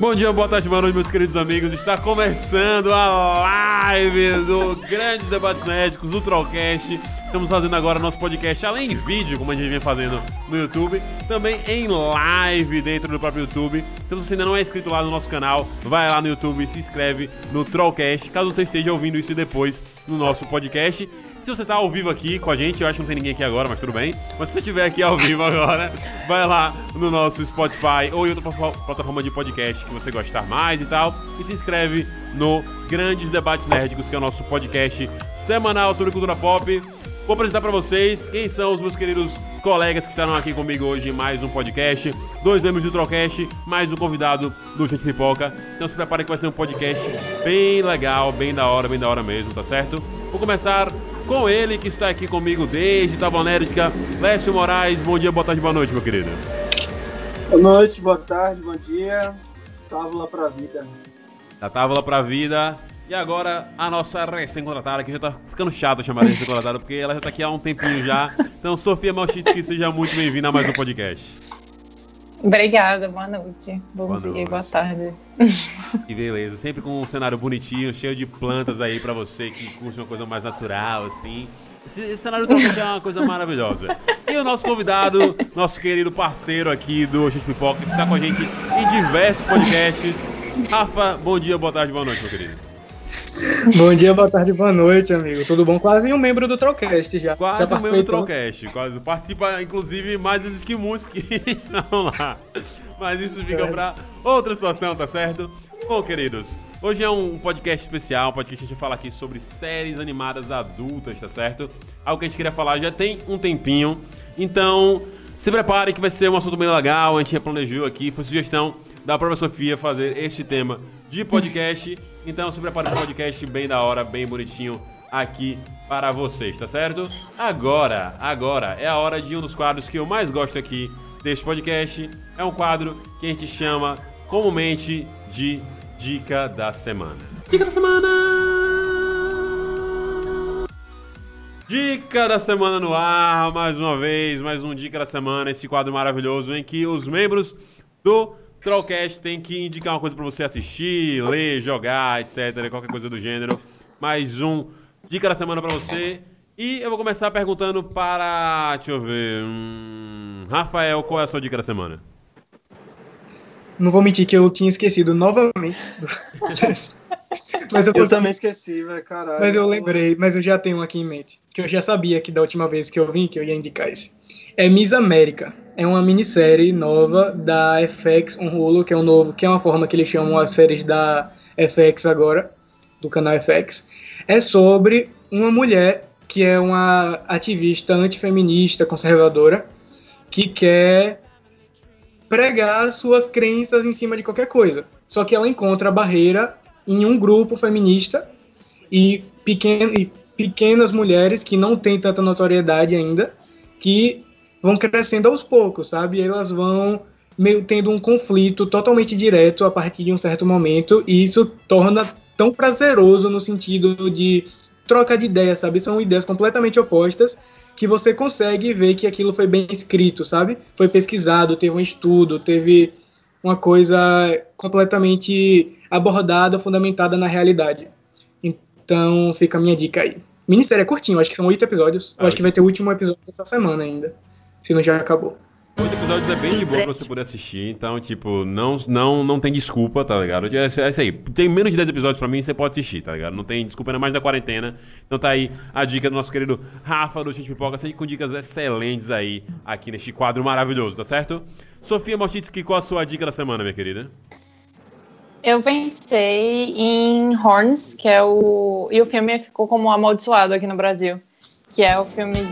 Bom dia, boa tarde, boa noite, meus queridos amigos. Está começando a live do Grandes Debates Médicos, do Trollcast. Estamos fazendo agora nosso podcast, além de vídeo, como a gente vem fazendo no YouTube, também em live dentro do próprio YouTube. Então, se você ainda não é inscrito lá no nosso canal, vai lá no YouTube e se inscreve no Trollcast, caso você esteja ouvindo isso depois no nosso podcast. Se você tá ao vivo aqui com a gente, eu acho que não tem ninguém aqui agora, mas tudo bem. Mas se você estiver aqui ao vivo agora, vai lá no nosso Spotify ou em outra plataforma de podcast que você gostar mais e tal. E se inscreve no Grandes Debates Nerdicos, que é o nosso podcast semanal sobre cultura pop. Vou apresentar para vocês quem são os meus queridos colegas que estarão aqui comigo hoje em mais um podcast. Dois membros do Trocast, mais um convidado do Gente Pipoca. Então se prepare que vai ser um podcast bem legal, bem da hora, bem da hora mesmo, tá certo? Vou começar com ele que está aqui comigo desde Tabanérica, Lécio Moraes. Bom dia, boa tarde, boa noite, meu querido. Boa noite, boa tarde, bom dia. Távola pra vida. Da távola pra vida. E agora a nossa recém-contratada, que já tá ficando chato chamar de recém-contratada, porque ela já tá aqui há um tempinho já. Então, Sofia que seja muito bem-vinda a mais um podcast. Obrigada, boa noite. Bom boa dia, noite. boa tarde. Que beleza, sempre com um cenário bonitinho, cheio de plantas aí para você que curte uma coisa mais natural, assim. Esse, esse cenário do é uma coisa maravilhosa. E o nosso convidado, nosso querido parceiro aqui do Gente Pipoca, que está com a gente em diversos podcasts. Rafa, bom dia, boa tarde, boa noite, meu querido. Bom dia, boa tarde, boa noite, amigo. Tudo bom? Quase um membro do Trollcast já. Quase já um membro do Trollcast. Quase. Participa, inclusive, mais os esquimus que estão lá. Mas isso fica é. pra outra situação, tá certo? Bom, queridos, hoje é um podcast especial, um podcast que a gente fala aqui sobre séries animadas adultas, tá certo? Algo que a gente queria falar já tem um tempinho. Então, se prepare que vai ser um assunto bem legal. A gente já planejou aqui, foi sugestão da própria Sofia fazer este tema de podcast. Então se prepare para um podcast bem da hora, bem bonitinho aqui para vocês, tá certo? Agora, agora é a hora de um dos quadros que eu mais gosto aqui deste podcast. É um quadro que a gente chama comumente de Dica da Semana. Dica da Semana! Dica da semana no ar, mais uma vez, mais um Dica da Semana, esse quadro maravilhoso em que os membros do Trollcast tem que indicar uma coisa para você assistir, ler, jogar, etc. Qualquer coisa do gênero. Mais um dica da semana para você. E eu vou começar perguntando para. Deixa eu ver. Hum, Rafael, qual é a sua dica da semana? Não vou mentir que eu tinha esquecido novamente. mas eu, eu também esqueci, velho, caralho. Mas eu lembrei, mas eu já tenho um aqui em mente. Que eu já sabia que da última vez que eu vim, que eu ia indicar esse. É Miss América é uma minissérie nova da FX on Hulu, que é um novo, que é uma forma que eles chamam as séries da FX agora, do canal FX. É sobre uma mulher que é uma ativista antifeminista, conservadora, que quer pregar suas crenças em cima de qualquer coisa. Só que ela encontra a barreira em um grupo feminista e, pequen e pequenas mulheres que não têm tanta notoriedade ainda, que vão crescendo aos poucos, sabe? E elas vão meio tendo um conflito totalmente direto a partir de um certo momento, e isso torna tão prazeroso no sentido de troca de ideias, sabe? São ideias completamente opostas que você consegue ver que aquilo foi bem escrito, sabe? Foi pesquisado, teve um estudo, teve uma coisa completamente abordada, fundamentada na realidade. Então, fica a minha dica aí. Minissérie é curtinho, acho que são oito episódios. Ah, eu acho que vai ter o último episódio essa semana ainda se não já acabou. Oito episódios é bem de boa pra você poder assistir, então, tipo, não, não, não tem desculpa, tá ligado? É, é isso aí. Tem menos de 10 episódios pra mim, você pode assistir, tá ligado? Não tem desculpa, ainda mais da quarentena. Então tá aí a dica do nosso querido Rafa do Gente Pipoca, sempre com dicas excelentes aí, aqui neste quadro maravilhoso, tá certo? Sofia Mochitsky, qual a sua dica da semana, minha querida? Eu pensei em Horns, que é o. E o filme ficou como amaldiçoado aqui no Brasil. Que é o filme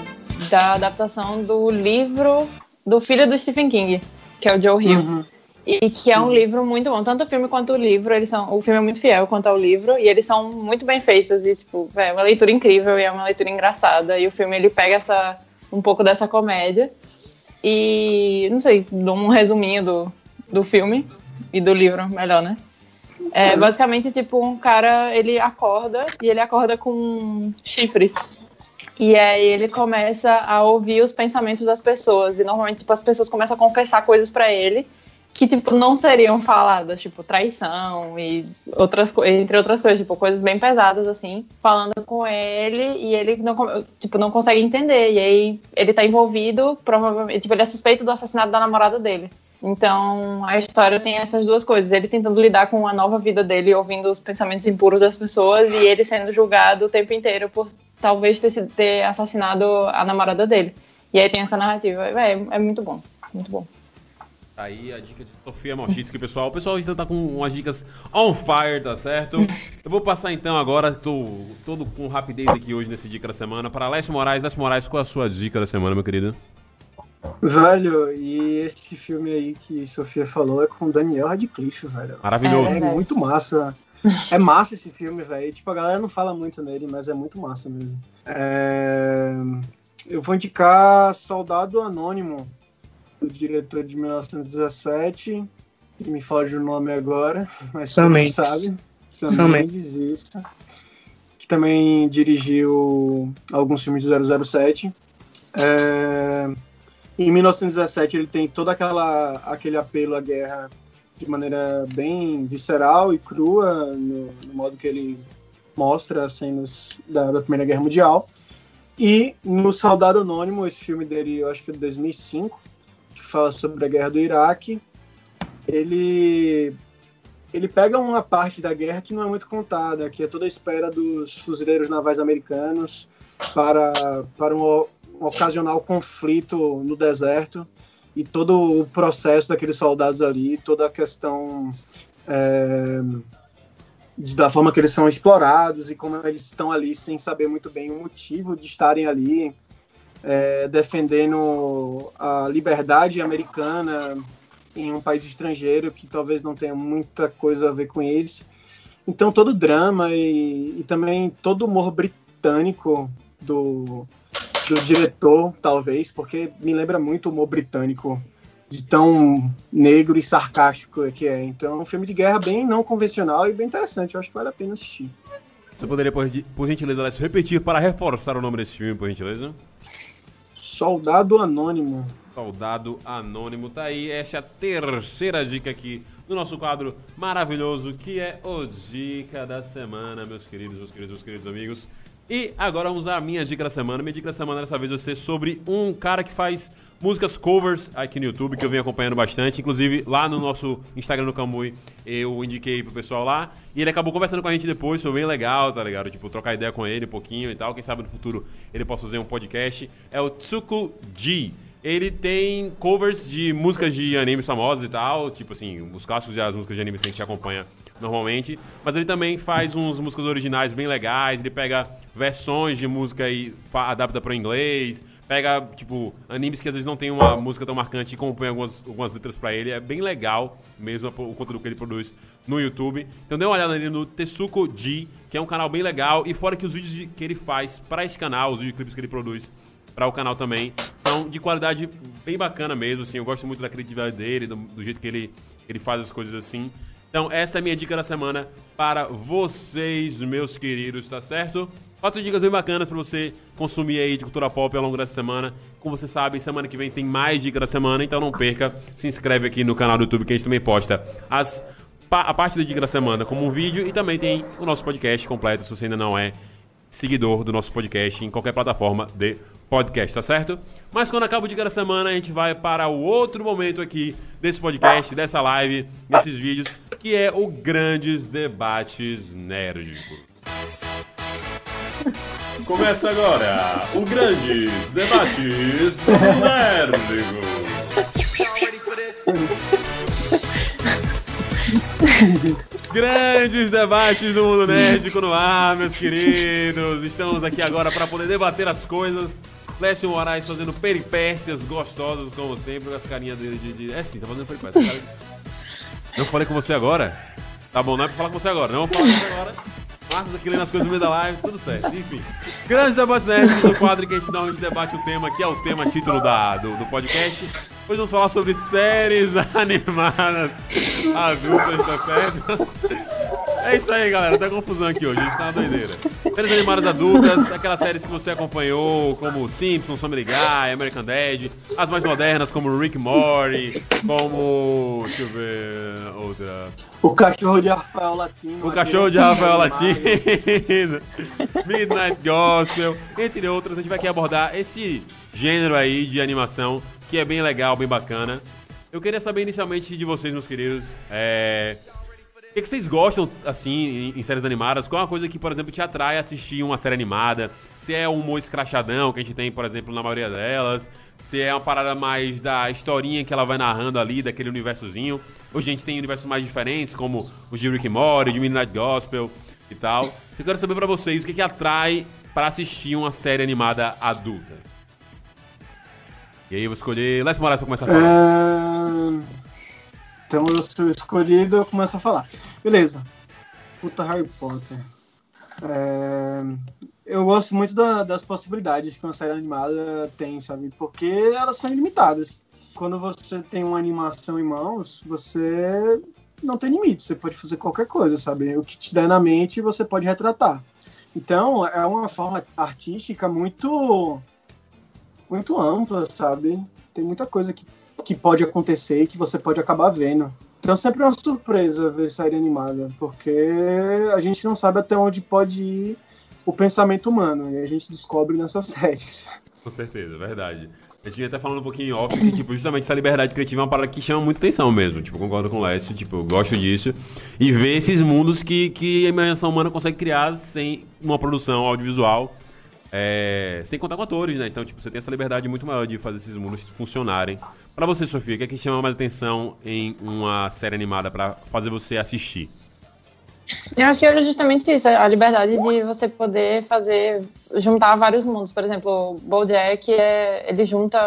da adaptação do livro do filho do Stephen King, que é o Joe Hill. Uhum. E que é um uhum. livro muito bom. Tanto o filme quanto o livro, eles são. O filme é muito fiel quanto ao livro, e eles são muito bem feitos. E, tipo, é uma leitura incrível e é uma leitura engraçada. E o filme ele pega essa, um pouco dessa comédia. E não sei, dou um resuminho do, do filme e do livro, melhor, né? É basicamente tipo um cara, ele acorda e ele acorda com chifres. E aí ele começa a ouvir os pensamentos das pessoas. E normalmente, tipo, as pessoas começam a confessar coisas para ele que, tipo, não seriam faladas, tipo, traição e outras entre outras coisas, tipo, coisas bem pesadas, assim, falando com ele e ele não, tipo, não consegue entender. E aí ele tá envolvido, provavelmente, tipo, ele é suspeito do assassinato da namorada dele. Então, a história tem essas duas coisas. Ele tentando lidar com a nova vida dele, ouvindo os pensamentos impuros das pessoas, e ele sendo julgado o tempo inteiro por talvez ter, ter assassinado a namorada dele. E aí tem essa narrativa. É, é muito bom. Muito bom. Tá aí a dica de Sofia Malchitsky, pessoal. O pessoal ainda tá com umas dicas on fire, tá certo? Eu vou passar então agora, tô todo com rapidez aqui hoje nesse Dica da Semana, para Lécio Moraes. Lécio Moraes, qual a sua dica da semana, meu querido? Velho, e esse filme aí que Sofia falou é com Daniel Radcliffe, velho. Maravilhoso. É, é muito massa. É massa esse filme, velho. Tipo, a galera não fala muito nele, mas é muito massa mesmo. É... Eu vou indicar Soldado Anônimo, do diretor de 1917, que me foge o nome agora, mas Sam Mendes. sabe. Sam, Sam Mendes, isso. Que também dirigiu alguns filmes de 007. É, em 1917 ele tem todo aquela, aquele apelo à guerra de maneira bem visceral e crua, no, no modo que ele mostra as cenas da, da Primeira Guerra Mundial. E no Soldado Anônimo, esse filme dele, eu acho que é de 2005, que fala sobre a guerra do Iraque, ele ele pega uma parte da guerra que não é muito contada, que é toda a espera dos fuzileiros navais americanos para, para um, ocasional conflito no deserto e todo o processo daqueles soldados ali, toda a questão é, da forma que eles são explorados e como eles estão ali sem saber muito bem o motivo de estarem ali, é, defendendo a liberdade americana em um país estrangeiro que talvez não tenha muita coisa a ver com eles. Então todo o drama e, e também todo o humor britânico do, do diretor, talvez, porque me lembra muito o humor britânico de tão negro e sarcástico que é. Então é um filme de guerra bem não convencional e bem interessante. Eu acho que vale a pena assistir. Você poderia, por, por gentileza, Alessio, repetir para reforçar o nome desse filme, por gentileza? Soldado Anônimo. Soldado Anônimo. Tá aí, essa é a terceira dica aqui do nosso quadro maravilhoso, que é o Dica da Semana, meus queridos, meus queridos, meus queridos amigos. E agora vamos à minha dica da semana. Minha dica da semana dessa vez vai ser sobre um cara que faz músicas covers aqui no YouTube, que eu venho acompanhando bastante. Inclusive, lá no nosso Instagram do Camui, eu indiquei pro pessoal lá. E ele acabou conversando com a gente depois, foi bem legal, tá ligado? Tipo, trocar ideia com ele um pouquinho e tal. Quem sabe no futuro ele possa fazer um podcast. É o Tsuku G. Ele tem covers de músicas de animes famosos e tal, tipo assim, os clássicos das músicas de animes que a gente acompanha normalmente. Mas ele também faz uns músicas originais bem legais, ele pega versões de música e adapta para o inglês, pega, tipo, animes que às vezes não tem uma música tão marcante e compõe algumas, algumas letras para ele. É bem legal mesmo o conteúdo que ele produz no YouTube. Então dê uma olhada nele no Tetsuko G, que é um canal bem legal. E fora que os vídeos que ele faz para esse canal, os videoclipes que ele produz para o canal também, são de qualidade bem bacana mesmo, assim. Eu gosto muito da criatividade dele, do, do jeito que ele, ele faz as coisas assim. Então essa é a minha dica da semana para vocês, meus queridos, tá certo? Quatro dicas bem bacanas para você consumir aí de cultura pop ao longo dessa semana. Como você sabe, semana que vem tem mais dicas da semana, então não perca. Se inscreve aqui no canal do YouTube que a gente também posta as, a parte da dica da semana como um vídeo e também tem o nosso podcast completo, se você ainda não é seguidor do nosso podcast em qualquer plataforma de podcast, tá certo? Mas quando acaba o Dica da Semana, a gente vai para o outro momento aqui desse podcast, dessa live, desses vídeos, que é o Grandes Debates Nerdicos. Começa agora o Grandes Debates Nerdicos. Grandes debates do mundo nerdico no ar, meus queridos. Estamos aqui agora para poder debater as coisas. Lécio Moraes fazendo peripécias gostosas, como sempre, com as carinhas dele de, de... É sim, tá fazendo peripécias. Cara... Não falei com você agora? Tá bom, não é pra falar com você agora. Não vou falar com você agora. Marcos aqui lendo as coisas no meio da live, tudo certo. Enfim. Grandes debates nerds, o quadro que a gente normalmente debate o tema, que é o tema título da, do, do podcast. Hoje vamos falar sobre séries animadas adultas, tá certo? É isso aí, galera. Tá confusão aqui hoje. A gente tá uma doideira. Séries animadas adultas, aquelas séries que você acompanhou, como Simpsons, Family Guy, American Dad. As mais modernas, como Rick Morty, como. Deixa eu ver. Outra. O cachorro de Rafael Latino. O cachorro de Rafael Latino. Midnight Gospel, entre outras. A gente vai aqui abordar esse gênero aí de animação que é bem legal, bem bacana. Eu queria saber inicialmente de vocês, meus queridos, é... o que, que vocês gostam, assim, em, em séries animadas? Qual é uma coisa que, por exemplo, te atrai a assistir uma série animada? Se é o humor escrachadão que a gente tem, por exemplo, na maioria delas? Se é uma parada mais da historinha que ela vai narrando ali, daquele universozinho? Hoje a gente tem universos mais diferentes, como o de Rick Morty, de Midnight Gospel e tal. Eu quero saber pra vocês o que, que atrai para assistir uma série animada adulta. E aí eu vou escolher Les Moraes pra começar a falar. É... Então eu sou escolhido, eu começo a falar. Beleza. Puta Harry Potter. É... Eu gosto muito da- das possibilidades que uma série animada tem, sabe? Porque elas são ilimitadas. Quando você tem uma animação em mãos, você não tem limite. Você pode fazer qualquer coisa, sabe? O que te der na mente, você pode retratar. Então, é uma forma artística muito muito ampla, sabe? Tem muita coisa que, que pode acontecer e que você pode acabar vendo. Então sempre é uma surpresa ver série animada, porque a gente não sabe até onde pode ir o pensamento humano, e a gente descobre nessas séries. Com certeza, verdade. A gente vinha até falando um pouquinho off que, tipo, justamente essa liberdade criativa é uma parada que chama muita atenção mesmo. Tipo, concordo com o Lécio, tipo, eu gosto disso. E ver esses mundos que, que a imaginação humana consegue criar sem uma produção audiovisual. é, sem contar com atores, né? Então, tipo, você tem essa liberdade muito maior de fazer esses mundos funcionarem. Pra você, Sofia, o que é que chama mais atenção em uma série animada pra fazer você assistir? Eu acho que era justamente isso, a liberdade de você poder fazer, juntar vários mundos. Por exemplo, o BoJack, é, ele junta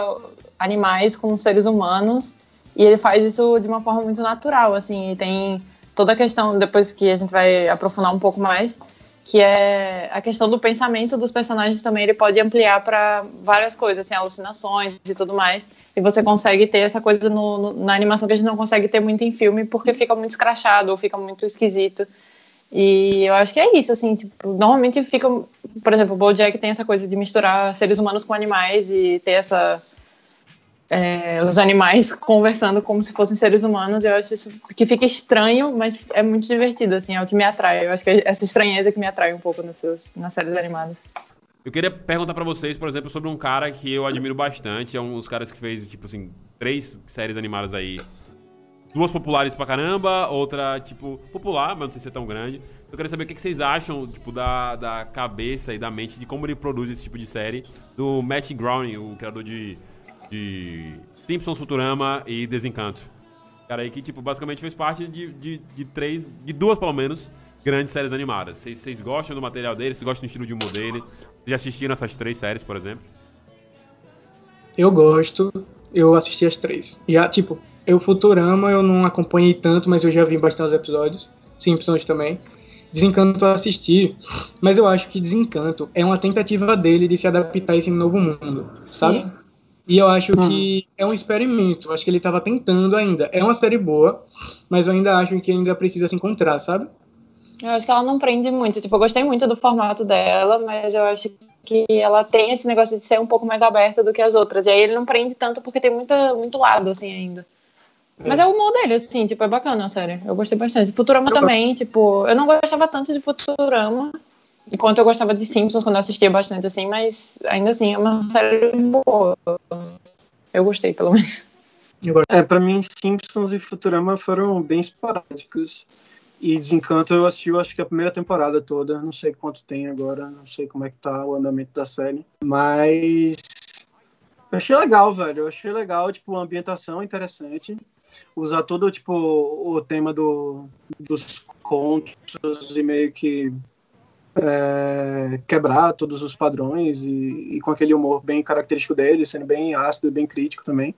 animais com seres humanos e ele faz isso de uma forma muito natural, assim, e tem toda a questão, depois que a gente vai aprofundar um pouco mais, que é a questão do pensamento dos personagens também, ele pode ampliar para várias coisas, assim, alucinações e tudo mais, e você consegue ter essa coisa no- no- na animação que a gente não consegue ter muito em filme, porque fica muito escrachado ou fica muito esquisito. E eu acho que é isso, assim, tipo, normalmente fica, por exemplo, o BoJack tem essa coisa de misturar seres humanos com animais e ter essa é, os animais conversando como se fossem seres humanos. Eu acho isso que fica estranho, mas é muito divertido, assim, é o que me atrai. Eu acho que é essa estranheza que me atrai um pouco nas, suas, nas séries animadas. Eu queria perguntar pra vocês, por exemplo, sobre um cara que eu admiro bastante. É um dos caras que fez, tipo assim, três séries animadas aí. Duas populares pra caramba, outra, tipo, popular, mas não sei se é tão grande. Eu queria saber o que vocês acham, tipo, da, da cabeça e da mente de como ele produz esse tipo de série. Do Matt Groening, o criador de, de Simpsons, Futurama e Desencanto. Cara aí que, tipo, basicamente fez parte de, de, de três, de duas, pelo menos, grandes séries animadas. Vocês, gostam do material dele? Vocês gostam do estilo de humor dele? Vocês já assistiram essas três séries, por exemplo? Eu gosto, eu assisti as três. E, ah, tipo, eu Futurama eu não acompanhei tanto, mas eu já vi bastante episódios. Simpsons também. Desencanto eu assisti, mas eu acho que Desencanto é uma tentativa dele de se adaptar a esse novo mundo, sabe? Sim. E eu acho que é um experimento. Eu acho que ele estava tentando ainda. É uma série boa, mas eu ainda acho que ainda precisa se encontrar, sabe? Eu acho que ela não prende muito. Tipo, eu gostei muito do formato dela, mas eu acho que ela tem esse negócio de ser um pouco mais aberta do que as outras. E aí ele não prende tanto porque tem muita, muito lado, assim, ainda. Mas é o humor dele, assim, tipo, é bacana a série. Eu gostei bastante. Futurama também, tipo, eu não gostava tanto de Futurama, enquanto eu gostava de Simpsons quando eu assistia bastante, assim, mas ainda assim é uma série boa. Eu gostei, pelo menos. É, pra mim, Simpsons e Futurama foram bem esporádicos. E Desencanto eu assisti, eu acho que a primeira temporada toda. Não sei quanto tem agora, não sei como é que tá o andamento da série. Mas. Eu achei legal, velho. Eu achei legal, tipo, a ambientação interessante. Usar todo, tipo, o tema do, dos contos e meio que é, quebrar todos os padrões e, e com aquele humor bem característico dele, sendo bem ácido e bem crítico também.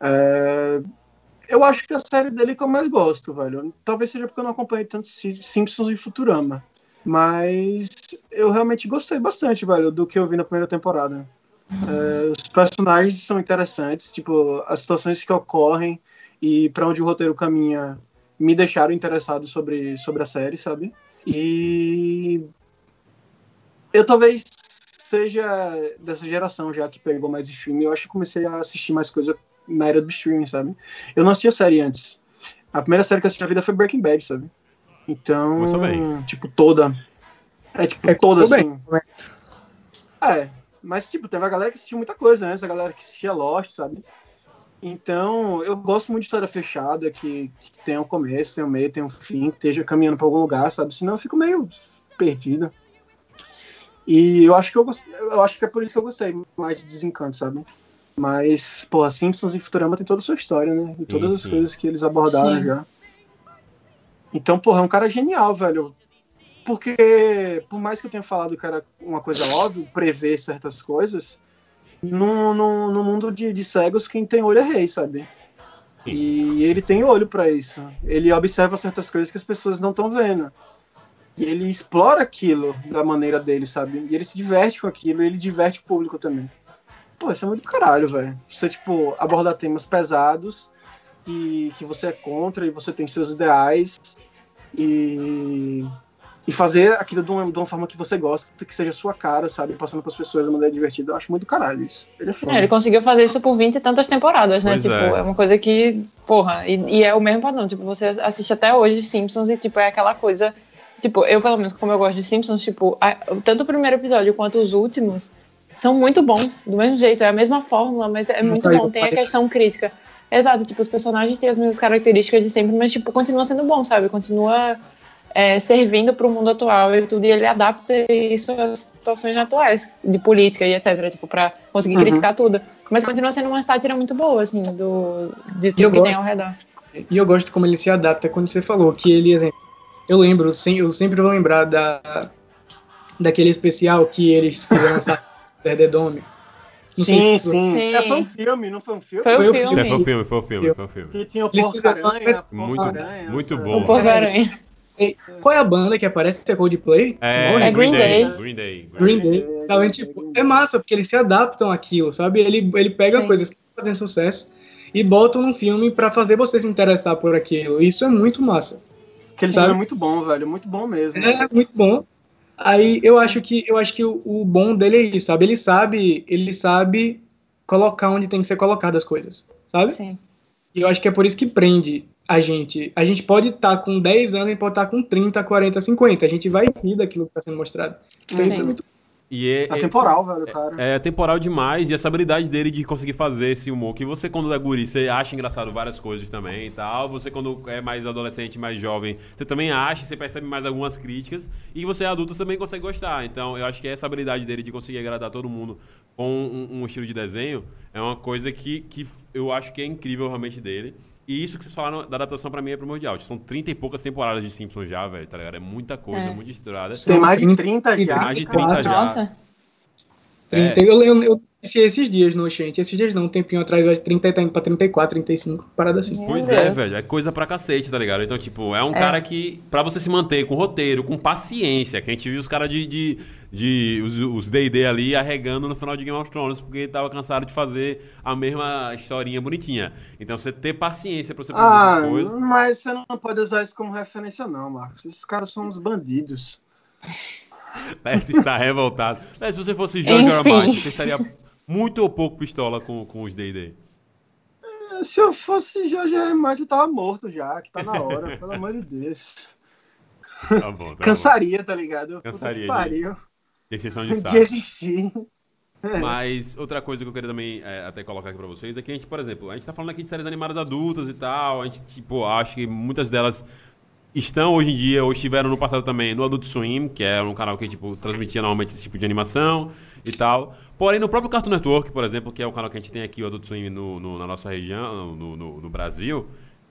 É, eu acho que a série dele que eu mais gosto, velho. Talvez seja porque eu não acompanhei tanto Si- Simpsons e Futurama. Mas eu realmente gostei bastante, velho, do que eu vi na primeira temporada. É, os personagens são interessantes, tipo, as situações que ocorrem e para onde o roteiro caminha me deixaram interessado sobre, sobre a série, sabe? E eu talvez seja dessa geração já que pegou mais streaming. Eu acho que comecei a assistir mais coisa na era do streaming, sabe? Eu não assistia série antes. A primeira série que eu assisti na vida foi Breaking Bad, sabe? Então, tipo, toda. É, tipo, É, toda tudo assim. bem. É, mas tipo, teve a galera que assistiu muita coisa, né? Essa galera que assistia Lost, sabe? Então, eu gosto muito de história fechada, que, que tenha um começo, tenha um meio, tenha um fim, que esteja caminhando para algum lugar, sabe? Senão eu fico meio perdido. E eu acho que eu, gost... eu acho que é por isso que eu gostei mais de Desencanto, sabe? Mas, pô, Simpsons e Futurama tem toda a sua história, né? E todas as sim. coisas que eles abordaram Sim. já. Então, porra, é um cara genial, velho. Porque, por mais que eu tenha falado que era uma coisa óbvia, prever certas coisas, no, no, no mundo de, de cegos, quem tem olho é rei, sabe? E ele tem olho pra isso. Ele observa certas coisas que as pessoas não estão vendo. E ele explora aquilo da maneira dele, sabe? E ele se diverte com aquilo, e ele diverte o público também. Pô, isso é muito caralho, velho. Você, tipo, abordar temas pesados e que você é contra e você tem seus ideais e, e fazer aquilo de uma, de uma forma que você gosta, que seja a sua cara, sabe? Passando pras pessoas de maneira divertida. Eu acho muito caralho isso. Ele é foda. É, ele conseguiu fazer isso por 20 e tantas temporadas, né? Pois tipo, é. é. uma coisa que, porra, e, e é o mesmo padrão. Tipo, você assiste até hoje Simpsons e, tipo, é aquela coisa. Tipo, eu, pelo menos, como eu gosto de Simpsons, tipo, a- tanto o primeiro episódio quanto os últimos são muito bons, do mesmo jeito, é a mesma fórmula, mas é muito vai- bom. Tem a questão crítica. Exato, tipo, os personagens têm as mesmas características de sempre, mas, tipo, continua sendo bom, sabe? Continua é, servindo para o mundo atual e tudo, e ele adapta isso às situações atuais, de política e etc, tipo, para conseguir Uhum. criticar tudo. Mas continua sendo uma sátira muito boa, assim, do, de eu tudo que tem gosto. ao redor. E eu gosto como ele se adapta quando você falou que ele, exemplo, eu lembro, eu sempre vou lembrar da daquele especial que eles fizeram essa The Dome. Não sei sim, se sim. Sim. É, foi um filme, não foi um filme? Foi Foi o filme. Isso aí foi o filme, foi o filme, foi o filme. Que tinha o Porco-Aranha, Muito- muito bom. O Porco-Aranha. Qual é a banda que aparece? É Coldplay? Que É, morre? É Green Day. Green Day. Green Day. Então, tipo, é massa, porque eles se adaptam àquilo, sabe? Ele, ele pega Sim. coisas que estão fazendo sucesso e botam num filme pra fazer você se interessar por aquilo. Isso é muito massa. Aquele Sabe? filme é muito bom, velho. Muito bom mesmo. É muito bom. Aí eu acho que eu acho que o, o bom dele é isso, sabe? Ele sabe, ele sabe colocar onde tem que ser colocado as coisas, sabe? Sim. E eu acho que é por isso que prende a gente. A gente pode estar com 10 anos e pode estar com 30, 40, 50. A gente vai rir daquilo que está sendo mostrado. Então isso é muito E é, é- Atemporal, velho, cara. É temporal demais e essa habilidade dele de conseguir fazer esse humor que você quando é guri, você acha engraçado várias coisas também e tal. Você quando é mais adolescente, mais jovem, você também acha, você percebe mais algumas críticas e você adulto você também consegue gostar. Então eu acho que essa habilidade dele de conseguir agradar todo mundo com um, um estilo de desenho é uma coisa que, que eu acho que é incrível realmente dele. E isso que vocês falaram da adaptação pra mim é primordial. São 30 e poucas temporadas de Simpsons já, velho, tá ligado? É muita coisa, É. muito misturada. Tem mais de 30 30 já. Mais de cara. 30 já. Nossa. 30. Eu, eu, eu esses dias no gente, esses dias não, um tempinho atrás, eu acho que 30 tá indo pra 34, 35, parada assim. Pois é, velho. É coisa pra cacete, tá ligado? Então, tipo, é um É. cara que, pra você se manter com roteiro, com paciência, que a gente viu os caras de, de, de. os- Os DD ali arregando no final de Game of Thrones, porque tava cansado de fazer a mesma historinha bonitinha. Então, você ter paciência pra você produzir Ah, essas coisas. mas você não pode usar isso como referência, não, Marcos. Esses caras são uns bandidos. Leste está revoltado. Leste, se você fosse. Enfim. Martin, você estaria muito ou pouco pistola com, com os DD. Se eu fosse Jorge R. Martin, eu tava morto já, que tá na hora, pelo amor de Deus. Tá bom, tá Cansaria, tá ligado? Cansaria Puta que Pariu. bom. Exceção de saco. De existir. Mas outra coisa que eu queria também é, até colocar aqui pra vocês é que a gente, por exemplo, a gente tá falando aqui de séries animadas adultas e tal, a gente, tipo, acho que muitas delas estão hoje em dia, ou estiveram no passado também, no Adult Swim, que é um canal que, tipo, transmitia normalmente esse tipo de animação e tal. Porém, no próprio Cartoon Network, por exemplo, que é o canal que a gente tem aqui, o Adult Swim, no, no- na nossa região, no, no- no Brasil,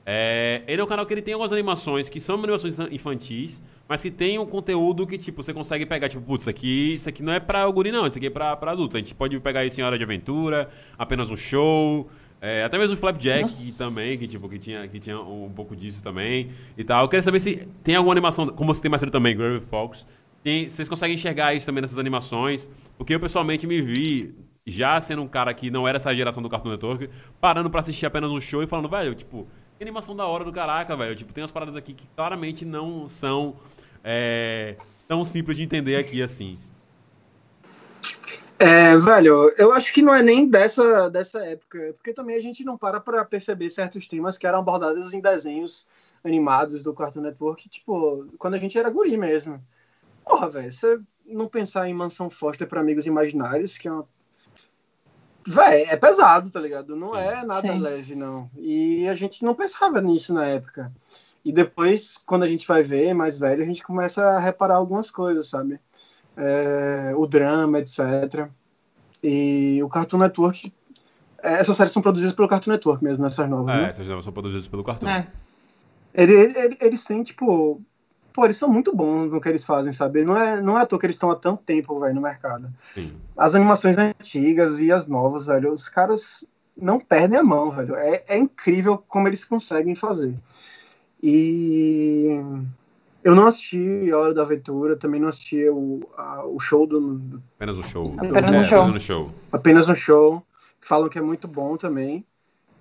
é, ele é um canal que ele tem algumas animações que são animações infantis, mas que tem um conteúdo que, tipo, você consegue pegar, tipo, putz, isso aqui, isso aqui não é pra guri, não, isso aqui é pra, pra adulto. A gente pode pegar isso em Hora de Aventura, apenas um show, é, até mesmo o Flapjack Nossa. também, que, tipo, que tinha, que tinha um pouco disso também e tal. Eu queria saber se tem alguma animação, como você tem mais cedo também, Gravity Fox, tem, vocês conseguem enxergar isso também nessas animações? Porque eu pessoalmente me vi, já sendo um cara que não era essa geração do Cartoon Network, parando pra assistir apenas um show e falando, velho, tipo, Que animação da hora do caraca, velho. Tipo, tem umas paradas aqui que claramente não são é, tão simples de entender aqui assim. É, velho, eu acho que não é nem dessa, dessa época, porque também a gente não para pra perceber certos temas que eram abordados em desenhos animados do Cartoon Network, tipo, quando a gente era guri mesmo. Porra, velho, você não pensar em Mansão Foster para Amigos Imaginários, que é uma. Véi, é pesado, tá ligado? Não é nada Sim. leve, não. E a gente não pensava nisso na época. E depois, quando a gente vai ver mais velho, a gente começa a reparar algumas coisas, sabe? É, o drama, etc. E o Cartoon Network. é, Essas séries são produzidas pelo Cartoon Network mesmo, essas novas. É, né? essas novas são produzidas pelo cartão. É. Ele, ele, ele- eles têm, tipo. Pô, eles são muito bons no que eles fazem, sabe? Não é, não é à toa que eles estão há tanto tempo, velho, no mercado. Sim. As animações antigas e as novas, velho, os caras não perdem a mão, velho. É, é incrível como eles conseguem fazer. E eu não assisti A Hora da Aventura, também não assisti o, a- o show do, do- Apenas o show. Apenas É, um show. Apenas no show. apenas um show, que falam que é muito bom também.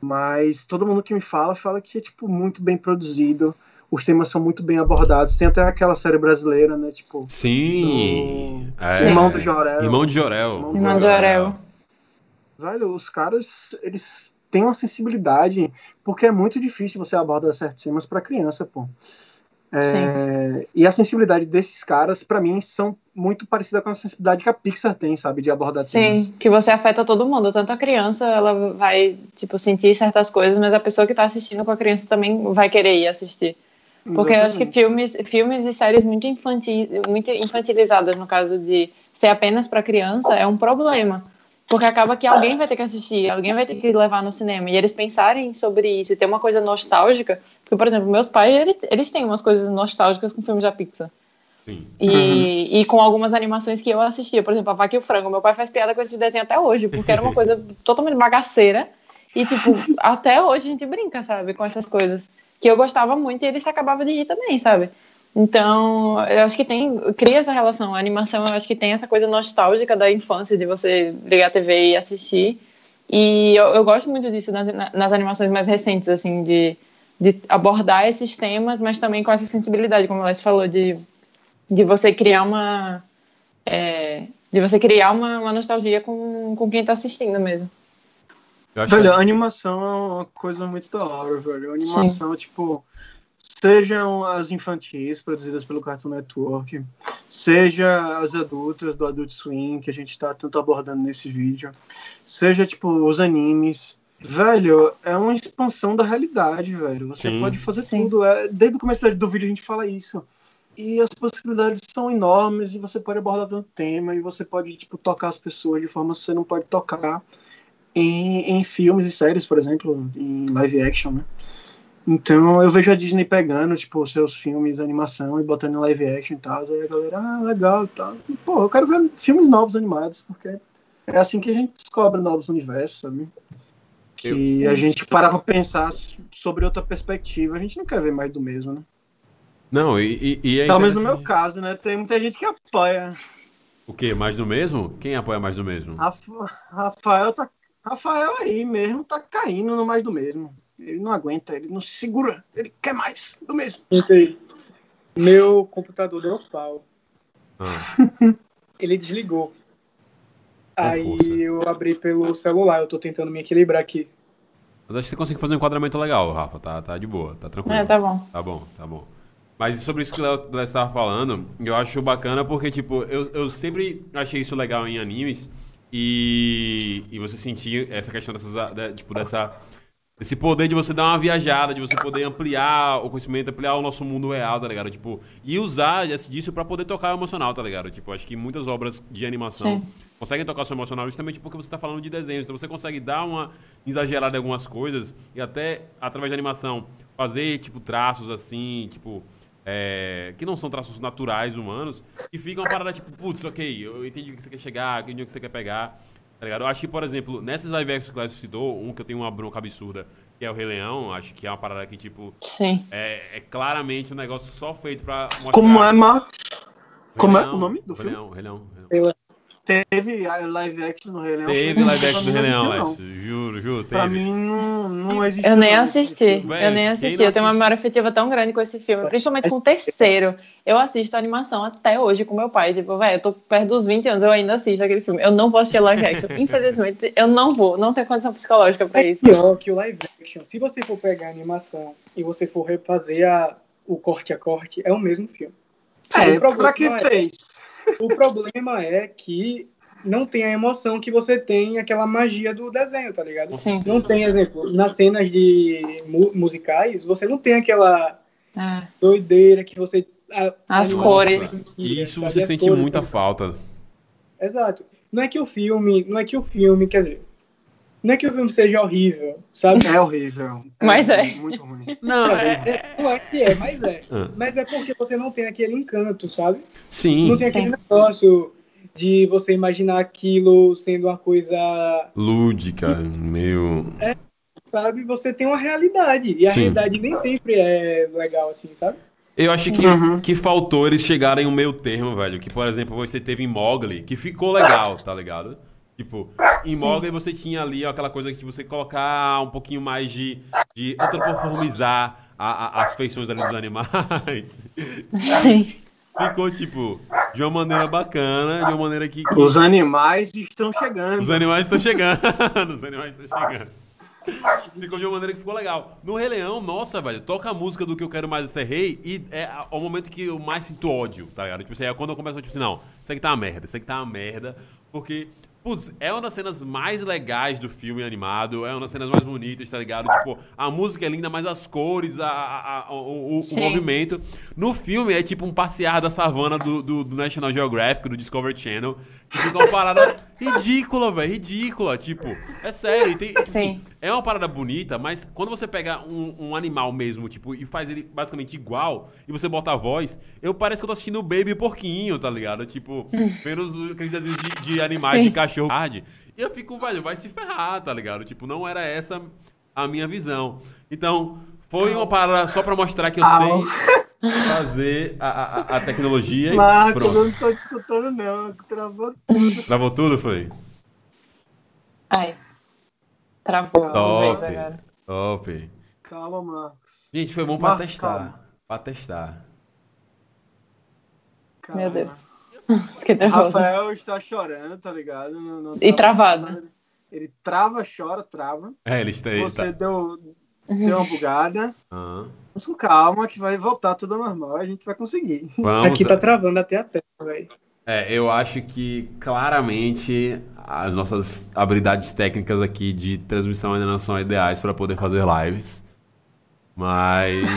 Mas todo mundo que me fala, fala que é, tipo, muito bem produzido. Os temas são muito bem abordados. Tem até aquela série brasileira, né? Tipo, Sim. do É. Irmão do Jorel. Irmão de Jorel. Irmão de Irmão de Jorel. Velho, os caras, eles têm uma sensibilidade, porque é muito difícil você abordar certos temas para criança, pô. É, e a sensibilidade desses caras, pra mim, são muito parecida com a sensibilidade que a Pixar tem, sabe? De abordar temas. Sim, que você afeta todo mundo. Tanto a criança, ela vai, tipo, sentir certas coisas, mas a pessoa que tá assistindo com a criança também vai querer ir assistir. Porque eu acho que Exatamente. filmes, filmes e séries muito, infantil, muito infantilizadas, no caso de ser apenas para criança, é um problema. Porque acaba que alguém vai ter que assistir, alguém vai ter que levar no cinema. E eles pensarem sobre isso e ter uma coisa nostálgica. Porque, por exemplo, meus pais, eles, eles têm umas coisas nostálgicas com filmes da Pixar. Sim. E, e com algumas animações que eu assistia. Por exemplo, a Vaca e o Frango. Meu pai faz piada com esse desenho até hoje, porque era uma coisa totalmente bagaceira. E, tipo, até hoje a gente brinca, sabe, com essas coisas. Que eu gostava muito e ele se acabava de rir também, sabe? Então, eu acho que tem. Cria essa relação. A animação, eu acho que tem essa coisa nostálgica da infância, de você ligar a TV e assistir. E eu, eu gosto muito disso nas, nas animações mais recentes, assim, de, de abordar esses temas, mas também com essa sensibilidade, como a falou, de de você criar uma é, de você criar uma, uma nostalgia com, com quem tá assistindo mesmo. Velho, que- a animação é uma coisa muito da hora, velho. A animação, tipo, sejam as infantis produzidas pelo Cartoon Network, seja as adultas do Adult Swim, que a gente tá tanto abordando nesse vídeo, seja, tipo, os animes. Velho, é uma expansão da realidade, velho. Você Sim. pode fazer Sim. tudo. É, desde o começo do vídeo a gente fala isso. E as possibilidades são enormes e você pode abordar tanto tema e você pode, tipo, tocar as pessoas de forma que você não pode tocar em, em filmes e séries, por exemplo, em live action, né? Então eu vejo a Disney pegando, tipo, os seus filmes, animação e botando em live action e tal. Aí a galera, ah, legal e tal. E, pô, eu quero ver filmes novos animados, porque é assim que a gente descobre novos universos, sabe? Que a gente parar pra pensar sobre outra perspectiva. A gente não quer ver mais do mesmo, né? Não, e, e, e é Pelo menos no meu caso, né? Tem muita gente que apoia. O quê? Mais do mesmo? Quem apoia mais do mesmo? Rafa- Rafael tá. Rafael aí mesmo tá caindo no mais do mesmo. Ele não aguenta, ele não se segura, ele quer mais do mesmo. Meu computador deu pau. Ah, Ele desligou. Com Aí força. eu abri pelo celular, eu tô tentando me equilibrar aqui. Mas acho que você consegue fazer um enquadramento legal, Rafa. Tá, tá de boa, tá tranquilo. É, tá bom. Tá bom, tá bom. Mas sobre isso que o Léo estava falando, eu acho bacana porque, tipo, eu, eu sempre achei isso legal em animes e, e você sentir essa questão dessas, da- tipo, dessa, desse poder de você dar uma viajada, de você poder ampliar o conhecimento, ampliar o nosso mundo real, tá ligado? Tipo, e usar disso pra poder tocar o emocional, tá ligado? Tipo, acho que muitas obras de animação Sim. Conseguem tocar o seu emocional justamente porque você tá falando de desenhos. Então você consegue dar uma exagerada em algumas coisas e até, através da animação, fazer, tipo, traços assim, tipo, é, que não são traços naturais humanos, e fica uma parada tipo, putz, ok, eu entendi o que você quer chegar, entendi o que você quer pegar, tá ligado? Eu acho que, por exemplo, nessas live action que o Cláudio citou, um que eu tenho uma bronca absurda, que é o Rei Leão, acho que é uma parada que, tipo, Sim. é, é claramente um negócio só feito pra mostrar... Como é, Marcos? Como é Leão, o nome do Rei filme? Leão, Rei Leão, Rei Leão. Teve live action no Rei Leão. Teve live action do Rei Leão. Juro, juro, Pra teve. mim não, não existiu. Eu nem não. assisti, eu nem assisti. Eu tenho uma memória afetiva tão grande com esse filme, principalmente com o terceiro. Eu assisto animação até hoje com meu pai. Tipo, velho, eu tô perto dos 20 anos, eu ainda assisto aquele filme. Eu não vou assistir live action. Infelizmente, eu não vou. Não tenho condição psicológica pra É isso. pior que o live action. Se você for pegar a animação e você for refazer a, o corte a corte, é o mesmo filme. É, pra que é- fez? O problema é que não tem a emoção que você tem, aquela magia do desenho, tá ligado? Sim. Não tem, exemplo, nas cenas de mu- musicais, você não tem aquela É. doideira que você. a- a As animação cores. sentia, Isso você sente cores, muita né? falta. Exato. Não é que o filme, não é que o filme, quer dizer, não é que o filme seja horrível, sabe? É horrível. Mas é. Muito ruim. Não, é. É, não é que é, mas é. Ah. Mas é porque você não tem aquele encanto, sabe? Não Sim. tem aquele negócio de você imaginar aquilo sendo uma coisa, Lúdica, meio. sabe? Você tem uma realidade. E a Sim. realidade nem sempre é legal assim, sabe? Eu acho que, Uhum. que faltou eles chegarem em um meio termo, velho. Que, por exemplo, você teve em Mogli, que ficou legal, tá ligado? Tipo, em Mogli você tinha ali ó, aquela coisa que você colocar um pouquinho mais de, de antropoformizar a- a- as feições ali dos animais. Sim. Ficou, tipo, de uma maneira bacana, de uma maneira que, que Os animais estão os chegando. animais estão chegando. os animais estão chegando. Ficou de uma maneira que ficou legal. No Rei Leão, nossa, velho, toca a música do que eu quero mais é ser rei e é o momento que eu mais sinto ódio, tá ligado? Tipo assim, é quando eu começo, tipo assim, não, isso aqui tá uma merda, isso aqui tá uma merda, porque, putz, é uma das cenas mais legais do filme animado, é uma das cenas mais bonitas, tá ligado? Tipo, a música é linda, mas as cores, a, a- a- o, o- movimento. No filme é tipo um passear da savana do, do- do National Geographic, do Discovery Channel, que fica uma parada ridícula, velho, ridícula, tipo, é sério, tem, tipo assim, Sim. É uma parada bonita, mas quando você pega um, um animal mesmo, tipo, e faz ele basicamente igual, e você bota a voz, eu parece que eu tô assistindo o Baby Porquinho, tá ligado? Tipo, vendo os, aqueles desenhos de, de animais, Sim. de cachorro. E eu fico, velho, vai se ferrar, tá ligado? Tipo, não era essa a minha visão. Então, foi uma parada só pra mostrar que eu Au. sei fazer a, a, a tecnologia e Marcos, eu não tô te escutando, não. Travou tudo. Travou tudo, foi? Ai. Travou. Top. Top. Calma, Marcos. Gente, foi bom pra Marcos, testar. calma. Pra testar. Calma. Meu Deus. Fiquei nervosa. Rafael está chorando, tá ligado? Não- não E tá- travado. Ele trava, chora, trava. É, eles têm. Você Tá. deu, deu uma bugada. Aham. Vamos com calma, que vai voltar tudo ao normal. A gente vai conseguir. Vamos. Aqui tá travando até a tela, velho. É, eu acho que claramente as nossas habilidades técnicas aqui de transmissão ainda não são ideais para poder fazer lives. Mas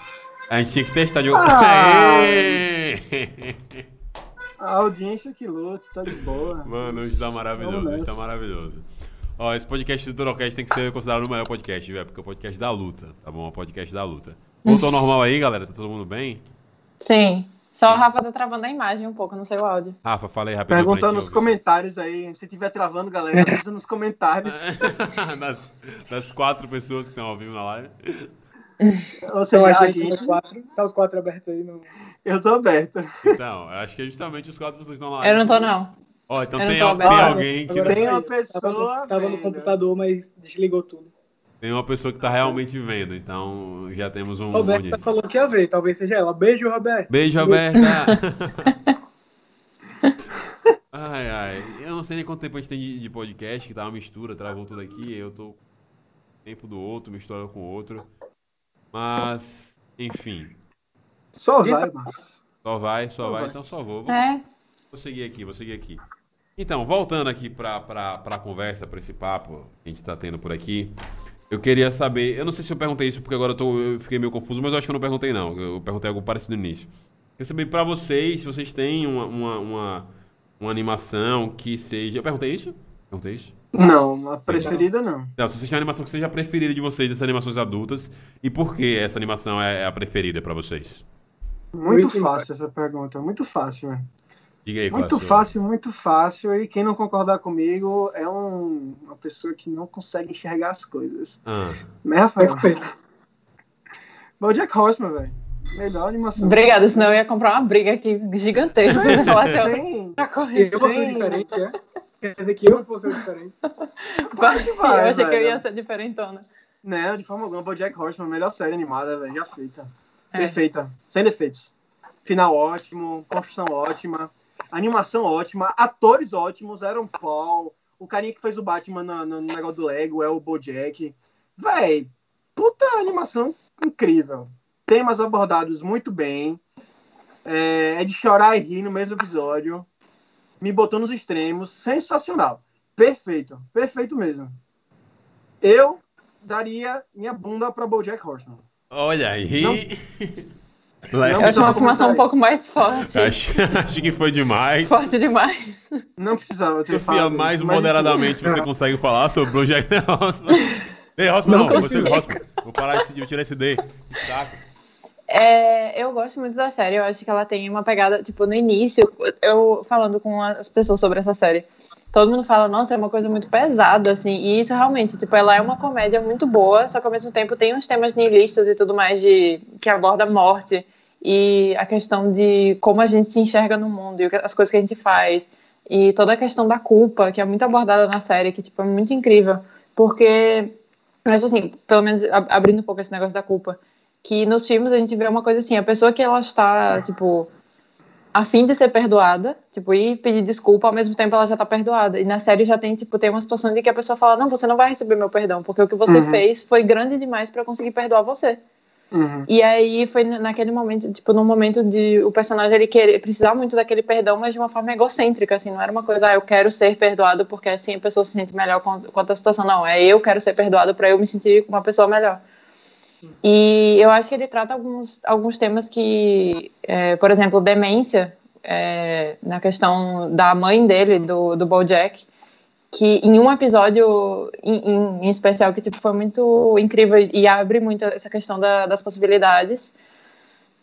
a gente tinha que testar de Ah. A audiência que luta, tá de boa. Mano, hoje tá maravilhoso, hoje tá maravilhoso. Ó, esse podcast do Turocast tem que ser considerado o maior podcast, velho, porque é o podcast da luta, tá bom? É o podcast da luta. Voltou ao normal aí, galera? Tá todo mundo bem? Sim. Só o Rafa tá travando a imagem um pouco, não sei o áudio. Rafa, fala aí rapidinho. Perguntando nos ouvir. comentários aí. Se tiver travando, galera, avisa nos comentários. das, das quatro pessoas que estão ao vivo na live. Ou seja, Então a gente, gente, os quatro, tá os quatro abertos aí no. eu tô aberto. Então, eu acho que é justamente os quatro pessoas que estão na live. Eu não tô, não. Ó, então tem, tô al- aberto. tem alguém que. Tem uma pessoa Tava, tava no computador, mas desligou tudo. Tem uma pessoa que tá realmente vendo, então já temos um. Roberta falou que ia ver, talvez seja ela. Beijo, Roberto. Beijo, Roberta! ai, ai. Eu não sei nem quanto tempo a gente tem de, de podcast, que tá uma mistura, travou tudo aqui. Eu tô com tempo do outro, mistura com o outro. Mas, enfim. Só vai, Marcos. Só vai, só Só vai, vai. então só vou. Vou, É. vou seguir aqui, vou seguir aqui. Então, voltando aqui pra, pra, pra conversa, pra esse papo que a gente tá tendo por aqui. Eu queria saber, eu não sei se eu perguntei isso porque agora eu, tô, eu fiquei meio confuso, mas eu acho que eu não perguntei não. Eu perguntei algo parecido no início. Queria saber pra vocês, se vocês têm uma, uma, uma, uma animação que seja... Eu perguntei isso? Perguntei isso? Não, a preferida não. Não, se vocês têm uma animação que seja a preferida de vocês, dessas animações adultas, e por que essa animação é a preferida pra vocês? Muito Muito fácil essa pergunta, muito fácil, velho. Diga aí, Muito fácil, muito fácil. E quem não concordar comigo é um- uma pessoa que não consegue enxergar as coisas. Ah, Né, Rafael? Bojack Horseman, velho. Melhor animação. Obrigada, senão eu ia comprar uma briga aqui gigantesca. Sem, coisa. Eu vou ser Sim. diferente, é? Quer dizer que eu vou ser diferente. Vai, vai, eu achei que eu velho. ia ser diferentona. Não, de forma alguma. BoJack Horseman, melhor série animada, velho, já feita. É. Perfeita. Sem defeitos. Final ótimo, construção ótima, animação ótima, atores ótimos, Aaron Paul, o carinha que fez o Batman no, no negócio do Lego é o BoJack. Véi, puta animação incrível. Temas abordados muito bem. É, é de chorar e rir no mesmo episódio. Me botou nos extremos. Sensacional. Perfeito. Perfeito mesmo. Eu daria minha bunda pra BoJack Horseman. Olha aí. Não. Le- Eu Não. acho uma afirmação um pouco mais forte. Acho, acho que foi demais. Forte demais. Não precisava ter Sofia, falado mais isso, mas moderadamente você consegue falar sobre o Jack Rossman. Ei, Rossman, não, Não você, Rossman. Vou parar vou tirar esse D. Saco. É, eu gosto muito da série. Eu acho que ela tem uma pegada, tipo, no início, eu falando com as pessoas sobre essa série. Todo mundo fala, nossa, é uma coisa muito pesada, assim. E isso realmente, tipo, ela é uma comédia muito boa, só que ao mesmo tempo tem uns temas nihilistas e tudo mais de que aborda a morte e a questão de como a gente se enxerga no mundo e as coisas que a gente faz. E toda a questão da culpa, que é muito abordada na série, que, tipo, é muito incrível. Porque, acho assim, pelo menos ab- abrindo um pouco esse negócio da culpa, que nos filmes a gente vê uma coisa assim, a pessoa que ela está, tipo, a fim de ser perdoada, tipo, ir pedir desculpa, ao mesmo tempo ela já tá perdoada. E na série já tem, tipo, tem uma situação de que a pessoa fala, não, você não vai receber meu perdão, porque o que você Uhum. fez foi grande demais eu conseguir perdoar você. Uhum. E aí foi na- naquele momento, tipo, num momento de o personagem ele querer precisar muito daquele perdão, mas de uma forma egocêntrica, assim, não era uma coisa, ah, eu quero ser perdoado porque assim a pessoa se sente melhor quanto à situação, não, é eu quero ser perdoado pra eu me sentir uma pessoa melhor. E eu acho que ele trata alguns, alguns temas que, é, por exemplo, demência, é, na questão da mãe dele, do, do Bojack, que em um episódio em, em- especial que tipo, foi muito incrível e, e abre muito essa questão da- das possibilidades.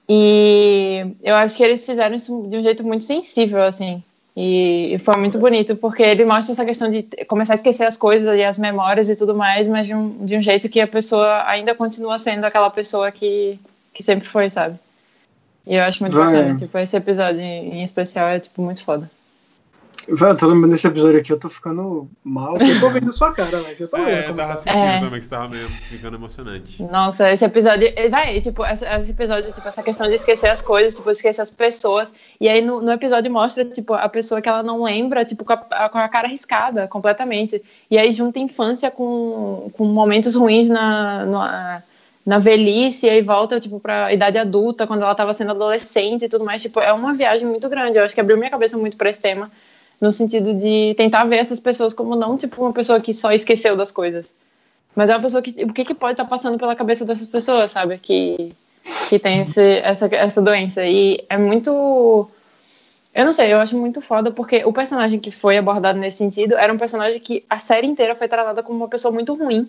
E eu acho que eles fizeram isso de um jeito muito sensível, assim. E, e foi muito bonito, porque ele mostra essa questão de começar a esquecer as coisas e as memórias e tudo mais, mas de um, de um jeito que a pessoa ainda continua sendo aquela pessoa que, que sempre foi, sabe? E eu acho muito Vai. bacana. Tipo, esse episódio em, em especial é, tipo, muito foda. Velho, eu tô lembrando desse episódio aqui, eu tô ficando mal. Eu tô vendo sua cara, mas eu tô vendo. É, como tava tá. sentindo É. também que você tava meio ficando emocionante. Nossa, esse episódio. eh, Vai, tipo, esse episódio, tipo, essa questão de esquecer as coisas, tipo, esquecer as pessoas. E aí no, no episódio mostra, tipo, a pessoa que ela não lembra, tipo, com a, com a cara arriscada completamente. E aí junta infância com, com momentos ruins na, na, na velhice, e aí volta, tipo, pra idade adulta, quando ela tava sendo adolescente e tudo mais. Tipo, é uma viagem muito grande. Eu acho que abriu minha cabeça muito pra esse tema. No sentido de tentar ver essas pessoas como não, tipo, uma pessoa que só esqueceu das coisas. Mas é uma pessoa que. O que, que pode estar passando pela cabeça dessas pessoas, sabe? Que, que tem esse, essa, essa doença. E é muito. Eu não sei, eu acho muito foda, porque o personagem que foi abordado nesse sentido era um personagem que a série inteira foi tratada como uma pessoa muito ruim.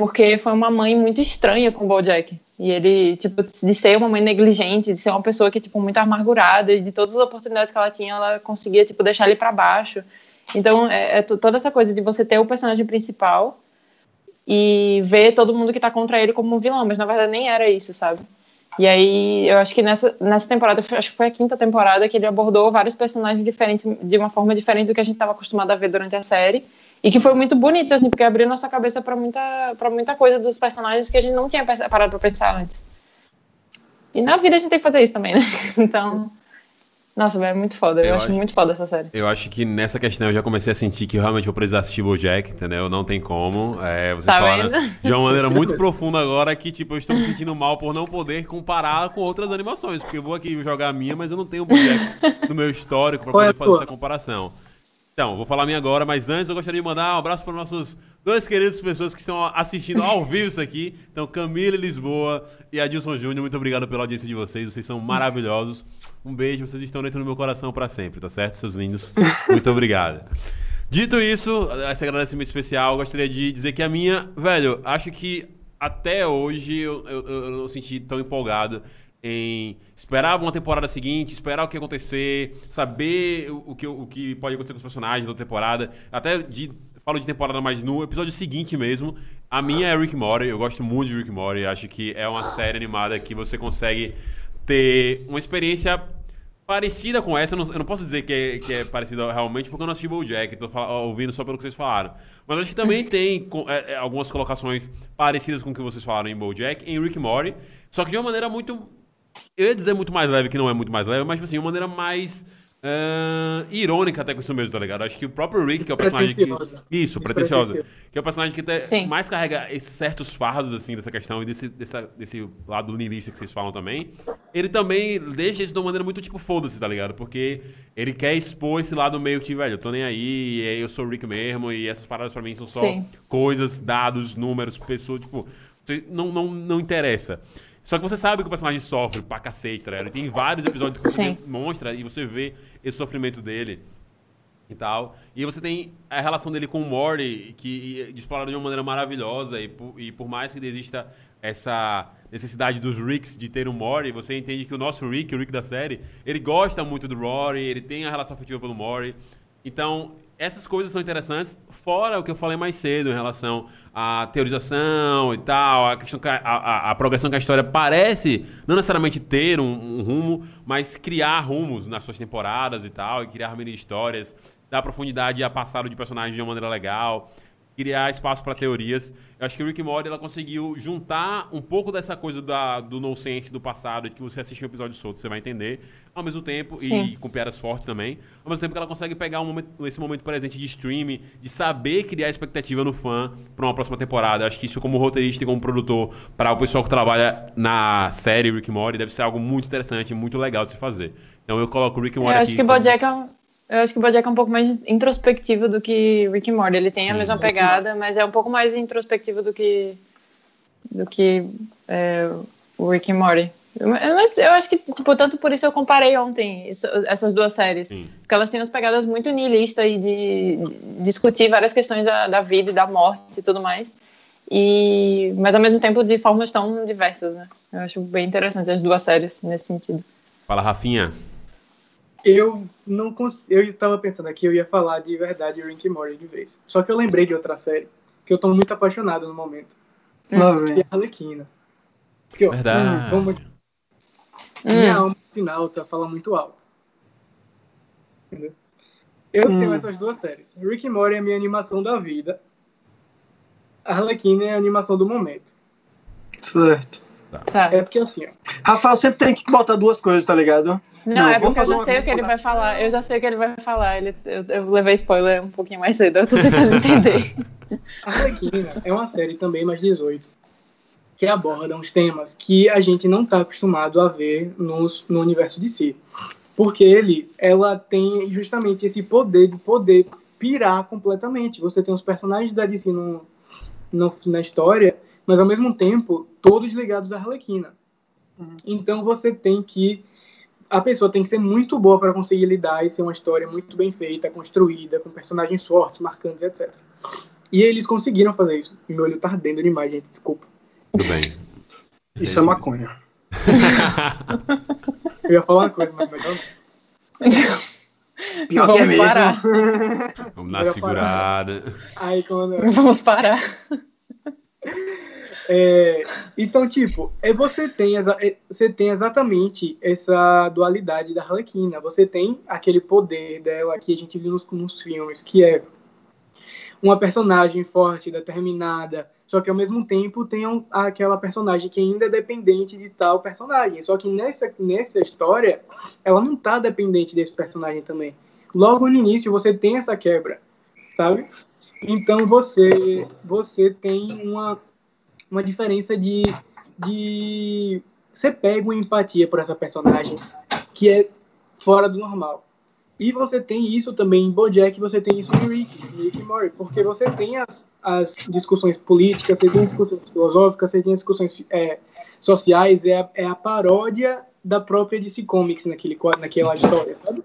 Porque foi uma mãe muito estranha com o Bojack. E ele, tipo, de ser uma mãe negligente, de ser uma pessoa que, tipo, muito amargurada, e de todas as oportunidades que ela tinha, ela conseguia, tipo, deixar ele para baixo. Então, é, é to- toda essa coisa de você ter o personagem principal e ver todo mundo que tá contra ele como um vilão, mas na verdade nem era isso, sabe? E aí, eu acho que nessa, nessa temporada, acho que foi a quinta temporada que ele abordou vários personagens diferentes, de uma forma diferente do que a gente estava acostumado a ver durante a série. E que foi muito bonito, assim, porque abriu nossa cabeça para muita, pra muita coisa dos personagens que a gente não tinha parado para pensar antes. E na vida a gente tem que fazer isso também, né? Então, nossa, velho, é muito foda. Eu, Eu acho, acho- muito foda essa série. Eu acho que nessa questão eu já comecei a sentir que eu realmente vou precisar assistir Bojack, entendeu? Não tem como. É, vocês Tá falaram vendo? de uma maneira muito profunda agora que, tipo, eu estou me sentindo mal por não poder comparar com outras animações. Porque eu vou aqui jogar a minha, mas eu não tenho Bojack no meu histórico pra Qual é poder fazer essa comparação. Então, vou falar a minha agora, mas antes eu gostaria de mandar um abraço para nossos dois queridos pessoas que estão assistindo ao vivo isso aqui. Então, Camila Lisboa e Adilson Júnior, muito obrigado pela audiência de vocês. Vocês são maravilhosos. Um beijo, vocês estão dentro do meu coração para sempre, tá certo, seus lindos? Muito obrigado. Dito isso, esse agradecimento especial, gostaria de dizer que a minha, velho, acho que até hoje eu, eu, eu não senti tão empolgado em esperar uma temporada seguinte, esperar o que acontecer, saber o, o que, o que pode acontecer com os personagens da temporada, até de falo de temporada, mas no episódio seguinte mesmo, a minha é Rick Mori. Eu gosto muito de Rick Mori. Acho que é uma série animada que você consegue ter uma experiência parecida com essa. Eu não, eu não posso dizer que é, que é parecida realmente, porque eu não assisti BoJack. Tô ouvindo só pelo que vocês falaram. Mas acho que também tem é, é, algumas colocações parecidas com o que vocês falaram em BoJack, em Rick Mori. Só que de uma maneira muito eu ia dizer muito mais leve, que não é muito mais leve, mas tipo assim, uma maneira mais ah, irônica até com isso mesmo, tá ligado? Acho que o próprio Rick, que é o personagem que. Pretenciosa. Isso, pretenciosa. Pretencioso. Que é o personagem que te- Sim. mais carrega esses certos fardos, assim, dessa questão e desse, dessa- desse lado niilista que vocês falam também. Ele também deixa isso de uma maneira muito tipo, foda-se, tá ligado? Porque ele quer expor esse lado meio que, velho, eu tô nem aí, e aí eu sou o Rick mesmo, e essas paradas pra mim são só Sim. coisas, dados, números, pessoas, tipo, não, não, não interessa. Só que você sabe que o personagem sofre pra cacete, tá ligado? Ele tem vários episódios que você Sim. demonstra e você vê esse sofrimento dele e tal. E você tem a relação dele com o Morty, que explorada de uma maneira maravilhosa, e por, e por mais que exista essa necessidade dos Ricks de ter um Morty, você entende que o nosso Rick, o Rick da série, ele gosta muito do Rory, ele tem a relação afetiva pelo Morty. Então, essas coisas são interessantes, fora o que eu falei mais cedo em relação à teorização e tal, a, questão que a, a- a progressão que a história parece não necessariamente ter um, um rumo, mas criar rumos nas suas temporadas e tal, e criar mini histórias, dar profundidade a passado de personagens de uma maneira legal, criar espaço para teorias. Eu acho que o Rick Morty ela conseguiu juntar um pouco dessa coisa da, do nonsense do passado, de que você assiste um episódio solto, você vai entender, ao mesmo tempo, e Sim. com piadas fortes também, ao mesmo tempo que ela consegue pegar um momento- esse momento presente de streaming, de saber criar expectativa no fã para uma próxima temporada. Eu acho que isso, como roteirista e como produtor, para o pessoal que trabalha na série Rick Morty, deve ser algo muito interessante, muito legal de se fazer. Então eu coloco o Rick and Eu Morty acho aqui. que como- Bojack é um, eu acho que Bojack é um pouco mais introspectivo do que Rick and Morty. Ele tem Sim. a mesma pegada, mas é um pouco mais introspectivo do que do que é, o Rick and Morty. Mas eu acho que, tipo, tanto por isso eu comparei ontem isso- essas duas séries. Sim. Porque elas têm umas pegadas muito nihilistas e de, de discutir várias questões da, da vida e da morte e tudo mais. E, mas ao mesmo tempo de formas tão diversas, né? Eu acho bem interessante as duas séries nesse sentido. Fala, Rafinha. Eu não cons... Eu tava pensando aqui, eu ia falar de verdade Rick and Morty de vez. Só que eu lembrei de outra série, que eu tô muito apaixonado no momento. Lá Que é a Arlequina. Porque, ó, Verdade. vamos- Hum. minha alma sinalta fala muito alto. Entendeu? Eu Hum. tenho essas duas séries. Rick and Morty é a minha animação da vida. Arlequina é a animação do momento. Certo. Tá. É porque assim, ó. Rafael sempre tem que botar duas coisas, tá ligado? Não, Não, é porque eu já sei o que ele vai falar. Eu já sei o que ele vai falar. Ele, eu, eu levei spoiler um pouquinho mais cedo. Eu tô tentando entender. Arlequina é uma série também mais 18 que aborda uns temas que a gente não está acostumado a ver nos, no universo de si. Porque ele, ela tem justamente esse poder de poder pirar completamente. Você tem os personagens da DC no, no- na história, mas ao mesmo tempo todos ligados à Arlequina. Então você tem que a pessoa tem que ser muito boa para conseguir lidar e ser uma história muito bem feita, construída, com personagens fortes, marcantes, etc. E eles conseguiram fazer isso. Meu olho tá ardendo demais, gente, desculpa. Tudo bem. Isso é maconha. Eu ia falar uma coisa, mas melhor não. Pior que é Vamos mesmo. parar. Vamos dar segurada. Aí quando. Vamos parar. É, então, tipo, é, você, tem é, você tem exatamente essa dualidade da Arlequina. Você tem aquele poder dela que a gente viu nos, nos filmes, que é uma personagem forte, determinada, só que ao mesmo tempo tem um- aquela personagem que ainda é dependente de tal personagem. Só que nessa, nessa história, ela não tá dependente desse personagem também. Logo no início, você tem essa quebra, sabe? Então você, você tem uma, uma diferença de, de. Você pega uma empatia por essa personagem que é fora do normal. E você tem isso também em Bojack, você tem isso em Rick, em Rick e Morty, porque você tem as, as discussões políticas, você tem discussões filosóficas, você tem discussões é, sociais, é a, é a paródia da própria DC Comics naquele, naquela história, sabe?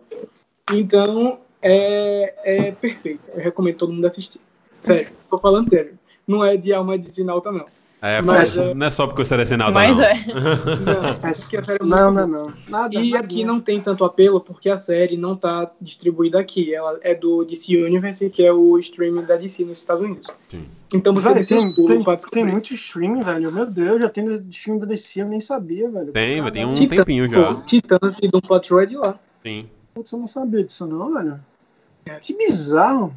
Então, é, é perfeito. Eu recomendo todo mundo assistir. Sério, tô falando sério. Não é de alma de sinalta, não. É, Mas, foi- não é só porque eu selecionei nada, Mas não. é. Não, porque a série é muito Não, não, não. Nada. E nada. aqui não tem tanto apelo porque a série não tá distribuída aqui. Ela é do DC Universe, que é o streaming da DC nos Estados Unidos. Sim. Então você Velho, tem tem, tem, tem muito streaming, velho. Meu Deus, já tem streaming da DC, eu nem sabia, velho. Tem, vai, tem um tempinho já. Titãs e Doom Patrol é de lá. Sim. Putz, eu não sabia disso não, velho. É. Que bizarro.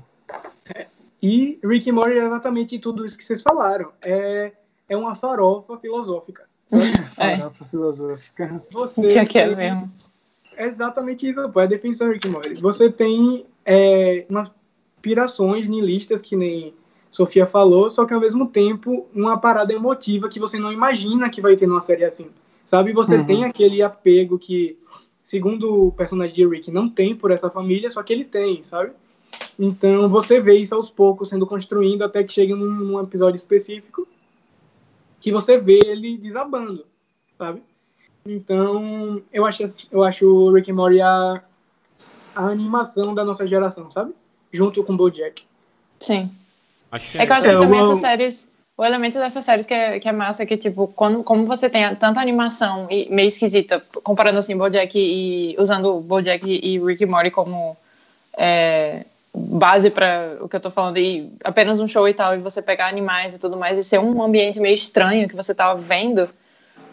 E Rick and Morty é exatamente tudo isso que vocês falaram. É, é uma farofa filosófica. Farofa filosófica. Você Que aqui é tem- mesmo. É exatamente isso, pô. É a definição de Rick Morty. Você tem é, umas pirações nihilistas, que nem Sofia falou, só que ao mesmo tempo uma parada emotiva que você não imagina que vai ter numa série assim. Sabe? Você Uhum. tem aquele apego que, segundo o personagem de Rick, não tem por essa família, só que ele tem, sabe? Então você vê isso aos poucos sendo construindo até que chega num, num episódio específico que você vê ele desabando, sabe? Então, eu acho, eu acho o Rick and Morty a, a animação da nossa geração, sabe? Junto com o BoJack. Sim. Acho que É que eu acho É, que também eu- essas séries, o elemento dessas séries que é, que é massa é que, tipo, quando, como você tem tanta animação e meio esquisita, comparando assim Bojack e usando o Bojack e Rick e Morty como é, base para o que eu tô falando, e apenas um show e tal, e você pegar animais e tudo mais, e ser um ambiente meio estranho que você tava vendo,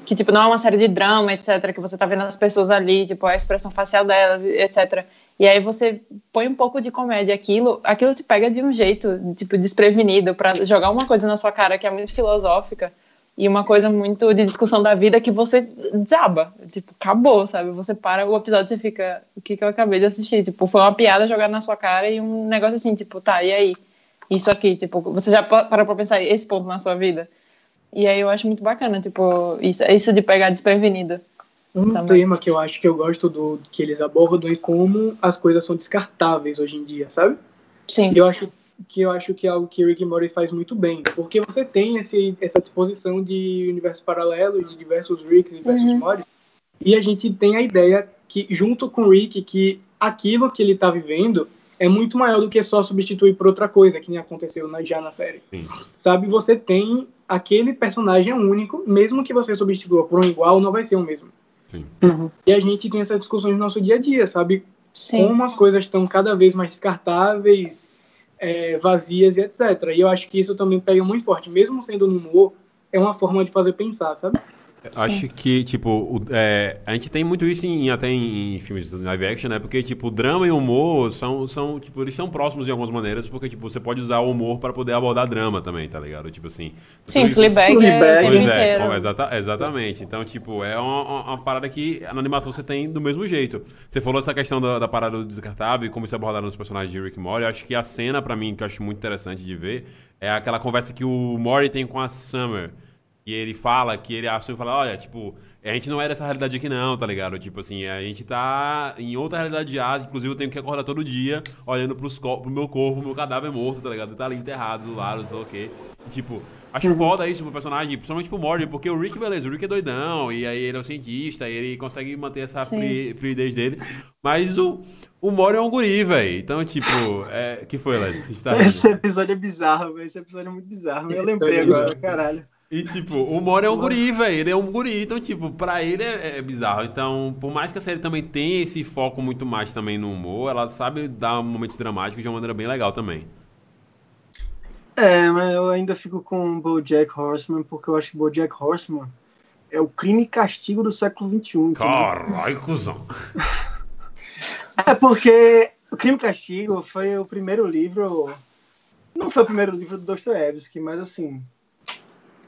que, tipo, não é uma série de drama, etc., que você tá vendo as pessoas ali, tipo, a expressão facial delas, etc., e aí você põe um pouco de comédia aquilo, aquilo te pega de um jeito, tipo, desprevenido, para jogar uma coisa na sua cara que é muito filosófica e uma coisa muito de discussão da vida que você desaba. Tipo, acabou, sabe? Você para o episódio e fica, o que, que eu acabei de assistir? Tipo, foi uma piada jogada na sua cara e um negócio assim, tipo, tá, e aí? Isso aqui, tipo, você já pa- parou pra pensar esse ponto na sua vida? E aí eu acho muito bacana, tipo, isso, isso de pegar desprevenido. Um Também. tema que eu acho que eu gosto do que eles abordam é como as coisas são descartáveis hoje em dia, sabe? Sim. Eu acho que eu acho que é algo que Rick and Morty faz muito bem, porque você tem esse, essa disposição de universo paralelo, de diversos Ricks e diversos Uhum. Mortys, e a gente tem a ideia que, junto com o Rick, que aquilo que ele está vivendo é muito maior do que só substituir por outra coisa, que nem aconteceu na, já na série. Sim. Sabe, você tem aquele personagem único, mesmo que você substitua por um igual, não vai ser o mesmo. Sim. Uhum. E a gente tem essas discussões no nosso dia a dia, sabe? Sim. como as coisas estão cada vez mais descartáveis, é, vazias e etc. E eu acho que isso também pega muito forte, mesmo sendo no humor, é uma forma de fazer pensar, sabe? Acho que, tipo, o- é, a gente tem muito isso em- até em, em filmes de live action, né? Porque, tipo, drama e o humor são, são, tipo, eles são próximos de algumas maneiras, porque, tipo, você pode usar o humor pra poder abordar drama também, tá ligado? Tipo assim. Sim, Fleabag, é é, exata- exatamente. Então, tipo, é uma, uma- parada que na animação você tem do mesmo jeito. Você falou essa questão da, da parada do descartável e como isso é abordado nos personagens de Rick e Morty. Eu acho que a cena, pra mim, que eu acho muito interessante de ver, é aquela conversa que o Morty tem com a Summer. E ele fala que ele assume e fala, olha, tipo, a gente não é dessa realidade aqui não, tá ligado? Tipo assim, a gente tá em outra realidade já, inclusive eu tenho que acordar todo dia olhando pros co pro meu corpo, pro meu cadáver morto, tá ligado? Ele tá ali enterrado do lado, sei lá o quê. E, tipo, acho foda isso pro personagem, principalmente pro Morty, porque o Rick, beleza, o Rick é doidão, e aí ele é um cientista, e ele consegue manter essa fri fluidez dele. Mas o, o Morty é um guri, velho. Então, tipo, é... que foi? Você tá? Esse episódio é bizarro, velho. Esse episódio é muito bizarro. Eu lembrei agora, caralho. E, tipo, o Moro é um guri, velho. Ele é um guri. Então, tipo, pra ele é, é bizarro. Então, por mais que a série também tenha esse foco muito mais também no humor, ela sabe dar momentos dramáticos de uma maneira bem legal também. É, mas eu ainda fico com o BoJack Horseman, porque eu acho que BoJack Horseman é o crime e castigo do século XXI. Caralho, cuzão. É porque o Crime e Castigo foi o primeiro livro. Não foi o primeiro livro do Dostoiévski, mas assim.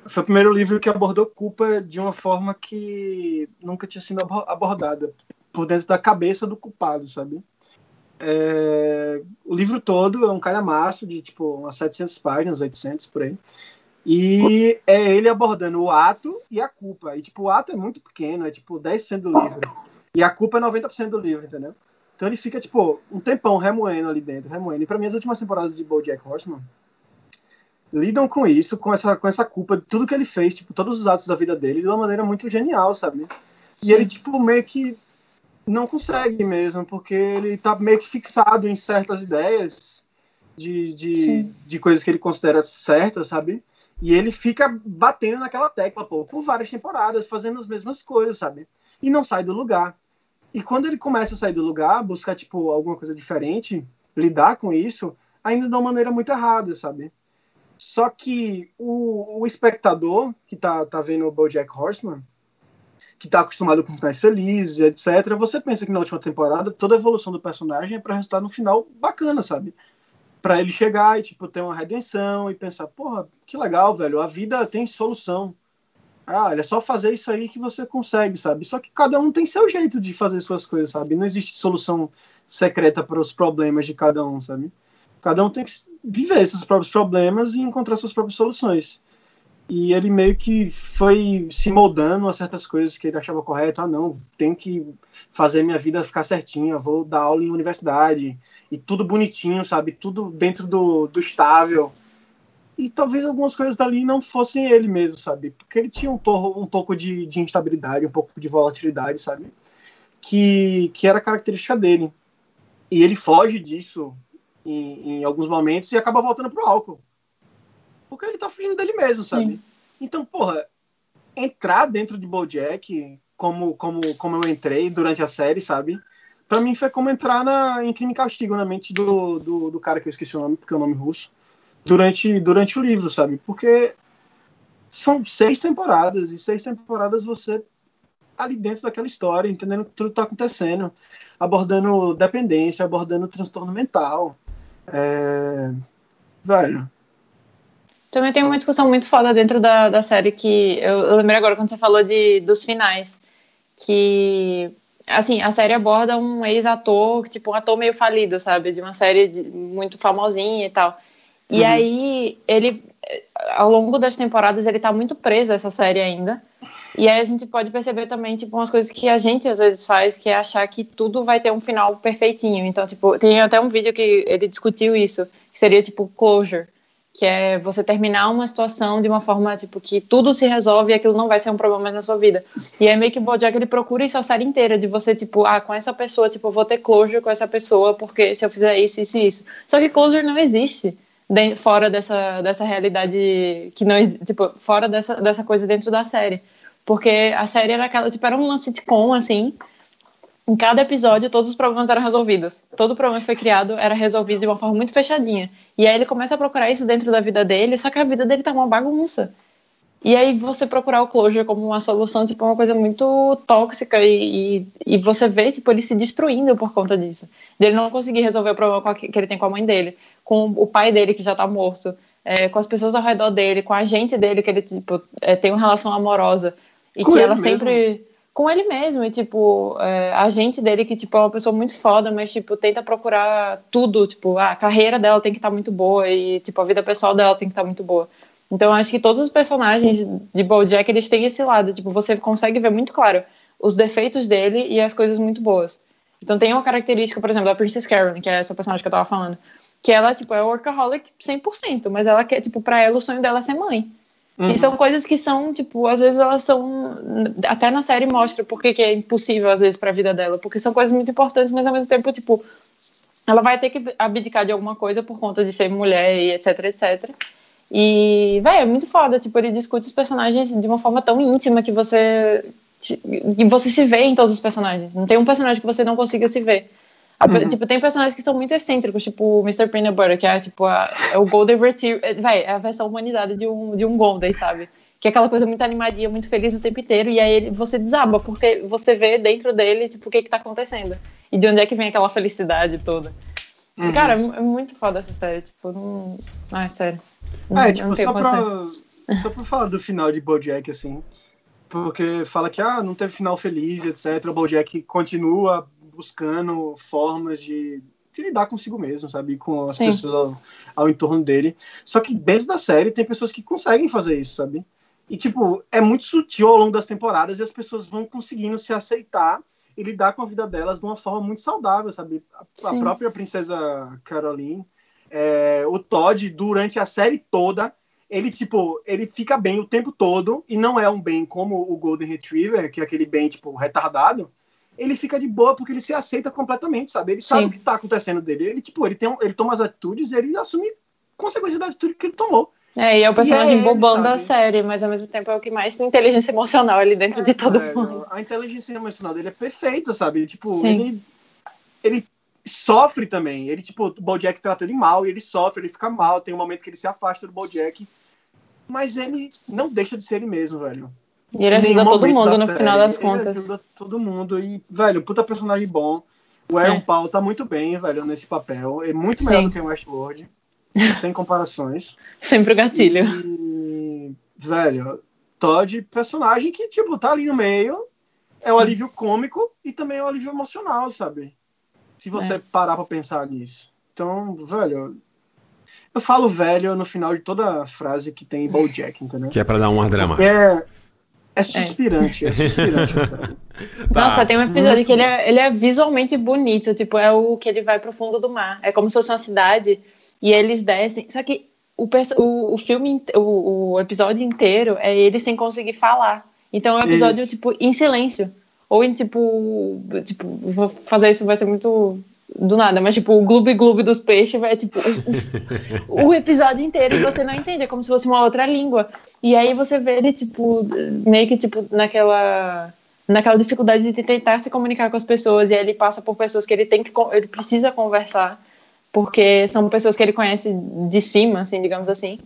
Foi o primeiro livro que abordou culpa de uma forma que nunca tinha sido abo- abordada por dentro da cabeça do culpado, sabe? É, o livro todo é um calhamaço de tipo umas 700 páginas, 800 por aí. E é ele abordando o ato e a culpa. E tipo, o ato é muito pequeno, é tipo 10% do livro. E a culpa é 90% do livro, entendeu? Então ele fica, tipo, um tempão remoendo ali dentro, remoendo. E pra mim, as últimas temporadas de BoJack Horseman lidam com isso, com essa, com essa culpa de tudo que ele fez, tipo, todos os atos da vida dele, de uma maneira muito genial, sabe? E ele, tipo, meio que não consegue mesmo, porque ele tá meio que fixado em certas ideias de, de, Sim. de coisas que ele considera certas, sabe? E ele fica batendo naquela tecla, pô, por várias temporadas, fazendo as mesmas coisas, sabe? E não sai do lugar. E quando ele começa a sair do lugar, buscar, tipo, alguma coisa diferente, lidar com isso, ainda de uma maneira muito errada, sabe? Só que o, o espectador que tá, tá vendo o BoJack Horseman, que tá acostumado com finais felizes, etc., você pensa que na última temporada toda a evolução do personagem é para resultar no final bacana, sabe? Para ele chegar e, tipo, ter uma redenção e pensar, porra, que legal, velho, a vida tem solução. Ah, é só fazer isso aí que você consegue, sabe? Só que cada um tem seu jeito de fazer suas coisas, sabe? Não existe solução secreta para os problemas de cada um, sabe? Cada um tem que viver seus próprios problemas e encontrar suas próprias soluções. E ele meio que foi se moldando a certas coisas que ele achava correto. Ah, não, tenho que fazer minha vida ficar certinha, vou dar aula em universidade. E tudo bonitinho, sabe? Tudo dentro do, do estável. E talvez algumas coisas dali não fossem ele mesmo, sabe? Porque ele tinha um, pouco, um pouco de, de instabilidade, um pouco de volatilidade, sabe? Que, que era característica dele. E ele foge disso em, em alguns momentos e acaba voltando pro álcool. Porque ele tá fugindo dele mesmo, sabe? Sim. Então, porra, entrar dentro de Bojack, como, como, como eu entrei durante a série, sabe? Pra mim foi como entrar na, em Crime e Castigo, na mente do, do, do cara que eu esqueci o nome, porque é o nome russo, durante, durante o livro, sabe? Porque são seis temporadas, e seis temporadas você ali dentro daquela história, entendendo tudo que tá acontecendo, abordando dependência, abordando transtorno mental, é... Velho. Também tem uma discussão muito foda dentro da, da série que eu, eu lembrei agora quando você falou de, dos finais. Que, assim, a série aborda um ex-ator, tipo, um ator meio falido, sabe? De uma série de, muito famosinha e tal. E uhum. aí, ele, ao longo das temporadas, ele tá muito preso a essa série ainda. E aí a gente pode perceber também, tipo, umas coisas que a gente às vezes faz, que é achar que tudo vai ter um final perfeitinho. Então, tipo, tem até um vídeo que ele discutiu isso, que seria, tipo, closure. Que é você terminar uma situação de uma forma, tipo, que tudo se resolve e aquilo não vai ser um problema mais na sua vida. E aí meio que o Bojack, ele procura isso a série inteira, de você, tipo, ah, com essa pessoa, tipo, eu vou ter closure com essa pessoa, porque se eu fizer isso, isso e isso. Só que closure não existe fora dessa, dessa realidade que não tipo, fora dessa, dessa coisa dentro da série. Porque a série era aquela, tipo, era um sitcom, assim. Em cada episódio, todos os problemas eram resolvidos. Todo problema que foi criado era resolvido de uma forma muito fechadinha. E aí ele começa a procurar isso dentro da vida dele, só que a vida dele tá uma bagunça. E aí você procurar o closure como uma solução, tipo, é uma coisa muito tóxica e, e, e, você vê, tipo, ele se destruindo por conta disso. Dele não conseguir resolver o problema que ele tem com a mãe dele, com o pai dele que já tá morto, é, com as pessoas ao redor dele, com a gente dele que ele, tipo, é, tem uma relação amorosa. E com que ela mesmo. sempre. Com ele mesmo, e tipo, é, a gente dele, que tipo, é uma pessoa muito foda, mas tipo, tenta procurar tudo, tipo, a carreira dela tem que estar tá muito boa e tipo, a vida pessoal dela tem que estar tá muito boa. Então, acho que todos os personagens de BoJack, eles têm esse lado, tipo, você consegue ver muito claro os defeitos dele e as coisas muito boas. Então, tem uma característica, por exemplo, da Princess Carolyn, que é essa personagem que eu tava falando, que ela, tipo, é workaholic 100%, mas ela quer, tipo, pra ela o sonho dela é ser mãe. Uhum. E são coisas que são, tipo, às vezes elas são. Até na série mostra por que é impossível, às vezes, pra vida dela. Porque são coisas muito importantes, mas ao mesmo tempo, tipo, ela vai ter que abdicar de alguma coisa por conta de ser mulher e etc, etc. E, velho, é muito foda. Tipo, ele discute os personagens de uma forma tão íntima que você. que você se vê em todos os personagens. Não tem um personagem que você não consiga se ver. Uhum. Tipo, tem personagens que são muito excêntricos, tipo o Mr. Peanut Butter, que é tipo a, é o Golden Retriever. É, vai, é a versão humanidade de um, de um Golden, sabe? Que é aquela coisa muito animadinha, muito feliz o tempo inteiro, e aí ele, você desaba, porque você vê dentro dele, tipo, o que que tá acontecendo. E de onde é que vem aquela felicidade toda. Uhum. Cara, é muito foda essa série, tipo, não. Ah, é sério. Não, é, tipo, só pra, só pra falar do final de Bojack, assim. Porque fala que ah, não teve final feliz, etc. O Bojack continua buscando formas de, de lidar consigo mesmo, sabe? Com as Sim. pessoas ao, ao, entorno dele. Só que dentro da série tem pessoas que conseguem fazer isso, sabe? E, tipo, é muito sutil ao longo das temporadas e as pessoas vão conseguindo se aceitar e lidar com a vida delas de uma forma muito saudável, sabe? A, a própria princesa Caroline, é, o Todd, durante a série toda, ele, tipo, ele fica bem o tempo todo e não é um bem como o Golden Retriever, que é aquele bem, tipo, retardado ele fica de boa porque ele se aceita completamente, sabe? Ele Sim. sabe o que tá acontecendo dele. Ele, tipo, ele, tem, ele toma as atitudes e ele assume consequência da atitude que ele tomou. É, e é o personagem é ele, bobão da série, mas ao mesmo tempo é o que mais tem inteligência emocional ali dentro de todo mundo. A inteligência emocional dele é perfeita, sabe? Tipo, Sim. ele, ele sofre também. Ele, tipo, o Bojack trata ele mal e ele sofre, ele fica mal. Tem um momento que ele se afasta do Bojack. Mas ele não deixa de ser ele mesmo, velho. E ele ajuda todo mundo no série, final das Ele contas. ajuda todo mundo. E, velho, puta personagem bom. O Aaron É. Paul tá muito bem, velho, nesse papel. É muito melhor Sim. do que o Westworld. sem comparações. Sempre o gatilho. E, velho, Todd, personagem que, tipo, tá ali no meio. É um alívio cômico e também é um alívio emocional, sabe? Se você É. parar pra pensar nisso. Então, velho. Eu falo velho no final de toda frase que tem Bojack, entendeu? Que é pra dar um ar dramático. É, é suspirante, é, suspirante, sabe? Tá. Nossa, tem um episódio que ele é, ele é visualmente bonito, tipo, é o que ele vai pro fundo do mar. É como se fosse uma cidade e eles descem. Só que o, o, o filme, o, o episódio inteiro é ele sem conseguir falar. Então é um episódio, Isso. tipo, em silêncio. Ou em, tipo, tipo, vou fazer isso, vai ser muito do nada, mas, tipo, o gloob gloob dos peixes vai, tipo, o, o- o episódio inteiro e você não entende, é como se fosse uma outra língua. E aí você vê ele, tipo, meio que, tipo, naquela naquela dificuldade de tentar se comunicar com as pessoas e aí ele passa por pessoas que ele tem que ele precisa conversar porque são pessoas que ele conhece de cima assim digamos assim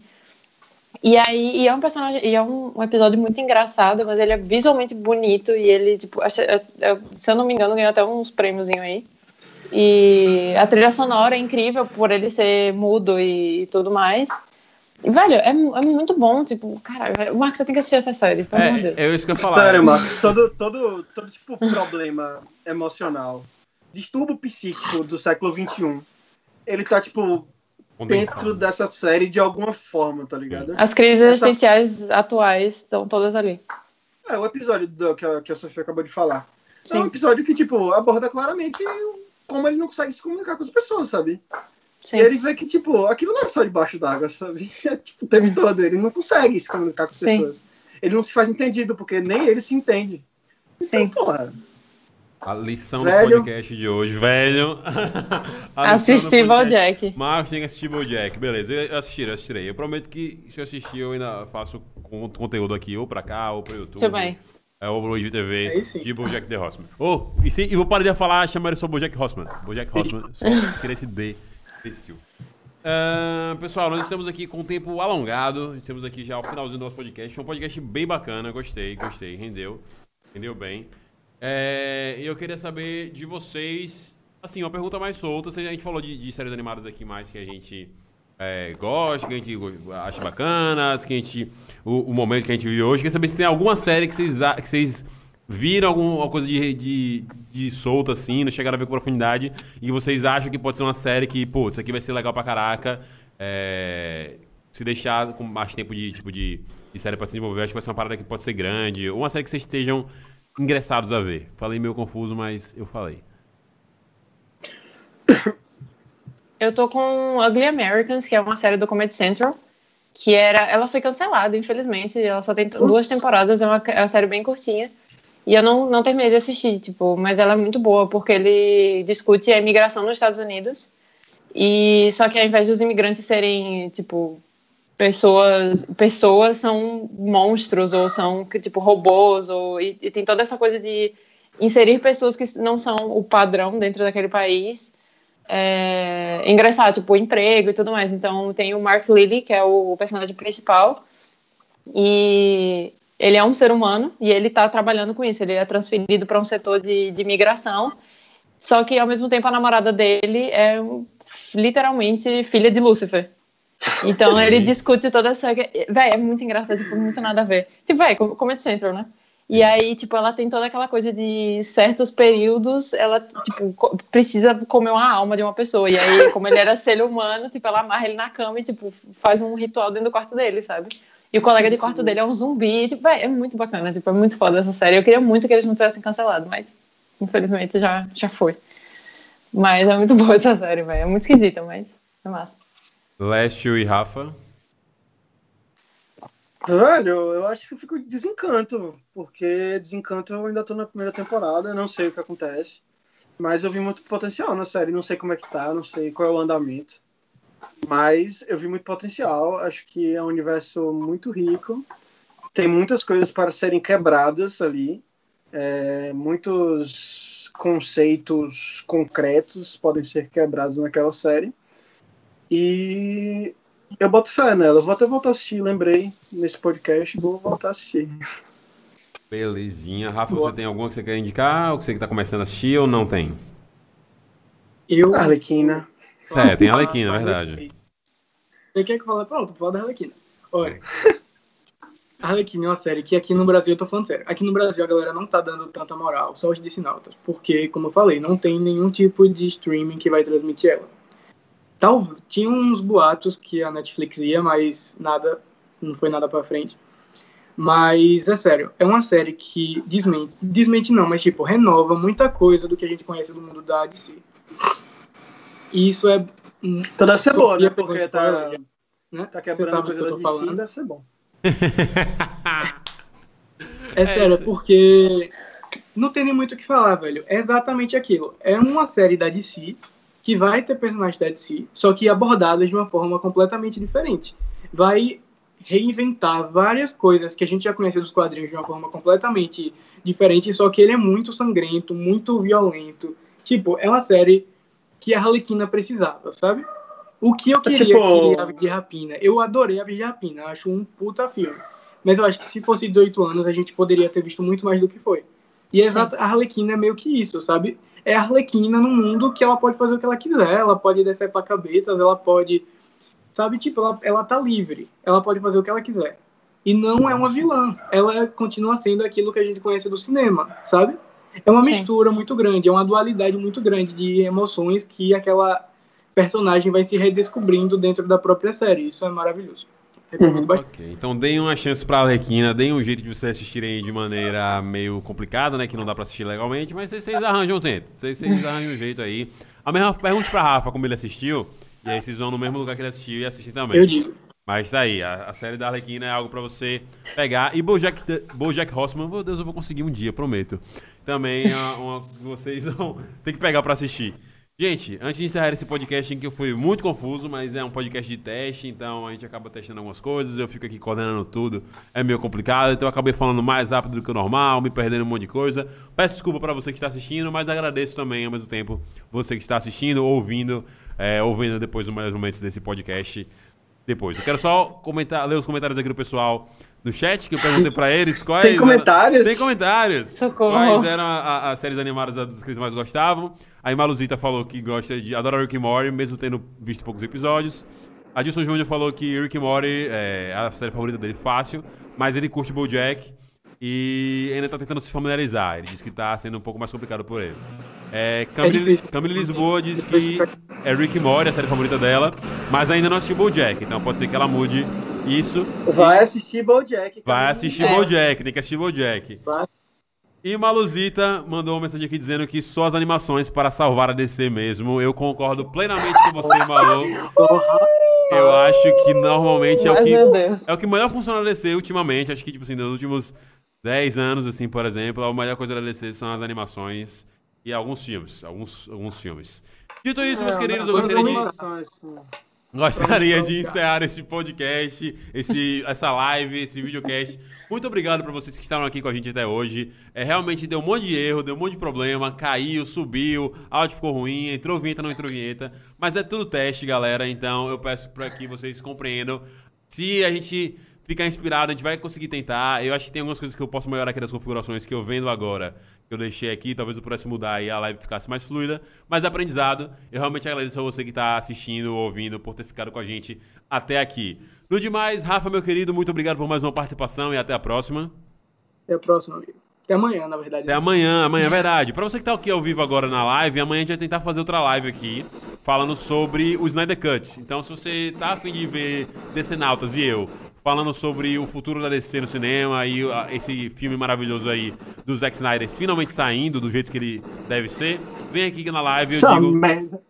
e aí e é um personagem e é um, um episódio muito engraçado mas ele é visualmente bonito e ele tipo acho- é- é- se eu não me engano ganhou até uns prêmios aí e a trilha sonora é incrível por ele ser mudo e, tudo mais e, velho, é, é muito bom, tipo, cara, Marcos, você tem que assistir essa série, pelo amor de Deus. É, é isso que eu falar. Sério, Marcos, todo, todo, todo tipo problema emocional, distúrbio psíquico do século XXI, ele tá, tipo, dentro dessa série de alguma forma, tá ligado? As crises Essa- existenciais atuais estão todas ali. É, o episódio do- que, a, que a Sofia acabou de falar. É um Sim. episódio que, tipo, aborda claramente como ele não consegue se comunicar com as pessoas, sabe? Sim. E ele vê que, tipo, aquilo não é só debaixo d'água, sabe? É, tipo, o tempo todo. Ele não consegue se comunicar com as Sim. pessoas. Ele não se faz entendido, porque nem ele se entende. Então, Sim. porra. A lição Velho. do podcast de hoje, velho. Assistir Bojack. Marcos tem que assistir Bojack. Beleza, eu assistirei, eu assistirei. Eu prometo que se eu assistir, eu ainda faço con- conteúdo aqui, ou pra cá, ou pro YouTube. Muito bem. É, pro IGTV Aí sim. de Bojack The Horseman. Oh, e, se, e vou parar de falar, chamar ele só Bojack Horseman. Bojack Horseman, só tira esse D. Imbecil. Ah, pessoal, nós estamos aqui com o tempo alongado. Estamos aqui já ao finalzinho do nosso podcast. Foi um podcast bem bacana. Gostei, gostei. Rendeu. Rendeu bem. É, E eu queria saber de vocês. Assim, uma pergunta mais solta. A gente falou de, de séries animadas aqui mais que a gente é, gosta, que a gente acha bacanas, que a gente. O, o momento que a gente vive hoje. Queria saber se tem alguma série que vocês, que vocês viram alguma coisa de, de, de solta, assim, não chegaram a ver com profundidade, e vocês acham que pode ser uma série que, pô, isso aqui vai ser legal pra caraca. é, se deixar com mais tempo de, tipo, de, de série pra se desenvolver, acho que vai ser uma parada que pode ser grande. Ou uma série que vocês estejam ingressados a ver. Falei meio confuso, mas eu falei. Eu tô com Ugly Americans, que é uma série do Comedy Central, que era. Ela foi cancelada, infelizmente. Ela só tem t- duas temporadas, é uma, é uma série bem curtinha. E eu não, não terminei de assistir, tipo, mas ela é muito boa, porque ele discute a imigração nos Estados Unidos. E só que ao invés dos imigrantes serem, tipo, pessoas, pessoas são monstros, ou são, tipo, robôs, ou, e, e tem toda essa coisa de inserir pessoas que não são o padrão dentro daquele país é, ingressar, tipo, emprego e tudo mais. Então tem o Mark Lilly, que é o personagem principal, e ele é um ser humano e ele tá trabalhando com isso. Ele é transferido para um setor de, de migração, só que ao mesmo tempo a namorada dele é literalmente filha de Lúcifer. Então ele discute toda essa. Véi, é muito engraçado, tipo, muito nada a ver. Tipo, véi, com- Comedy Central, né? E aí, tipo, ela tem toda aquela coisa de certos períodos, ela, tipo, co- precisa comer uma alma de uma pessoa. E aí, como ele era ser humano, tipo, ela amarra ele na cama e, tipo, faz um ritual dentro do quarto dele, sabe? E o colega de quarto dele é um zumbi. Tipo, véi, é muito bacana, tipo, é muito foda essa série. Eu queria muito que eles não tivessem cancelado, mas infelizmente já, já foi. Mas é muito boa essa série, velho. É muito esquisita, mas é massa. Leste e Rafa. Velho, eu acho que eu fico desencanto, porque desencanto eu ainda tô na primeira temporada, não sei o que acontece. Mas eu vi muito potencial na série, não sei como é que tá, não sei qual é o andamento. Mas eu vi muito potencial, acho que é um universo muito rico, tem muitas coisas para serem quebradas ali, é, muitos conceitos concretos podem ser quebrados naquela série. E eu boto fé nela. vou até voltar a assistir, lembrei nesse podcast, vou voltar a assistir. Belezinha. Rafa, Boa. você tem alguma que você quer indicar? Ou que você está começando a assistir ou não tem? Eu. Arlequina. É, tem Arlequina, é verdade. Você quer que eu fale? Pronto, vou falar da Arlequina. Olha. Arlequina é uma série que aqui no Brasil, eu tô falando sério, aqui no Brasil a galera não tá dando tanta moral, só os dissinautas, porque, como eu falei, não tem nenhum tipo de streaming que vai transmitir ela. Tal, tinha uns boatos que a Netflix ia, mas nada, não foi nada pra frente. Mas, é sério, é uma série que desmente, desmente não, mas, tipo, renova muita coisa do que a gente conhece do mundo da DC. E isso é... Então deve ser boa, né? Porque tá, né? tá quebrando coisa que eu tô falando. deve ser bom. é sério, porque não tem nem muito o que falar, velho. É exatamente aquilo. É uma série da DC que vai ter personagens da DC, só que abordadas de uma forma completamente diferente. Vai reinventar várias coisas que a gente já conhecia dos quadrinhos de uma forma completamente diferente, só que ele é muito sangrento, muito violento. Tipo, é uma série que a Harlequina precisava, sabe? O que eu é queria tipo... que a de Rapina, eu adorei a de Rapina, acho um puta filme. Mas eu acho que se fosse 18 anos, a gente poderia ter visto muito mais do que foi. E a Harlequina é meio que isso, sabe? É a Arlequina no mundo que ela pode fazer o que ela quiser, ela pode descer para cabeças, ela pode Sabe, tipo, ela, ela tá livre. Ela pode fazer o que ela quiser. E não é uma vilã. Ela continua sendo aquilo que a gente conhece do cinema, sabe? É uma Sim. mistura muito grande, é uma dualidade muito grande de emoções que aquela personagem vai se redescobrindo dentro da própria série. Isso é maravilhoso. Uhum. Ok, então deem uma chance pra Arlequina, deem um jeito de vocês assistirem de maneira meio complicada, né? Que não dá pra assistir legalmente, mas vocês, vocês arranjam um tempo. Vocês, vocês arranjam um jeito aí. A mesma pergunta pra Rafa como ele assistiu. E aí vocês vão no mesmo lugar que ele assistiu e assistir também. Eu digo. Mas tá aí, a, a série da Arlequina é algo pra você pegar. E Bojack, Bojack Horseman, meu Deus, eu vou conseguir um dia, prometo. Também é uma, uma vocês vão ter que pegar pra assistir. Gente, antes de encerrar esse podcast, em que eu fui muito confuso, mas é um podcast de teste, então a gente acaba testando algumas coisas, eu fico aqui coordenando tudo, é meio complicado, então eu acabei falando mais rápido do que o normal, me perdendo um monte de coisa. Peço desculpa para você que está assistindo, mas agradeço também ao mesmo tempo você que está assistindo, ouvindo é, ouvindo depois os melhores momentos desse podcast depois. Eu quero só comentar, ler os comentários aqui do pessoal no chat, que eu perguntei pra eles quais. Tem comentários? Tem comentários. Socorro. Quais eram as séries animadas que eles mais gostavam. A Maluzita falou que gosta de. adora Rick and Morty, mesmo tendo visto poucos episódios. A Dilson Júnior falou que Rick and Morty é a série favorita dele fácil, mas ele curte Bojack e ainda tá tentando se familiarizar. Ele diz que tá sendo um pouco mais complicado por ele. É, Camille, é Camille Lisboa diz que é Rick Mori, a série favorita dela, mas ainda não assistiu BoJack, então pode ser que ela mude isso. Vai e... assistir BoJack. Vai assistir é. BoJack, tem que assistir BoJack. Vai. E Maluzita mandou uma mensagem aqui dizendo que só as animações para salvar a DC mesmo. Eu concordo plenamente com você, Malu. Eu acho que normalmente é o que, é o que melhor funciona na DC ultimamente. Acho que, tipo assim, nos últimos 10 anos, assim, por exemplo, a melhor coisa da DC são as animações e alguns filmes. Alguns, alguns filmes. Dito isso, meus é, queridos, eu gostaria de. Gostaria de encerrar esse podcast, esse, essa live, esse videocast. Muito obrigado para vocês que estavam aqui com a gente até hoje. É, realmente deu um monte de erro, deu um monte de problema, caiu, subiu, áudio ficou ruim, entrou vinheta, não entrou vinheta. Mas é tudo teste, galera. Então eu peço para que vocês compreendam. Se a gente ficar inspirado, a gente vai conseguir tentar. Eu acho que tem algumas coisas que eu posso melhorar aqui das configurações que eu vendo agora, que eu deixei aqui. Talvez eu pudesse mudar e a live ficasse mais fluida. Mas aprendizado, eu realmente agradeço a você que está assistindo ou ouvindo por ter ficado com a gente até aqui. No demais, Rafa, meu querido, muito obrigado por mais uma participação e até a próxima. Até a próxima, amigo. Até amanhã, na verdade. Até amanhã, amanhã é verdade. Pra você que tá aqui ao vivo agora na live, amanhã a gente vai tentar fazer outra live aqui, falando sobre o Snyder Cut. Então, se você tá afim de ver Decenautas e eu falando sobre o futuro da DC no cinema e esse filme maravilhoso aí do Zack Snyder finalmente saindo do jeito que ele deve ser. Vem aqui na live eu digo. Merda.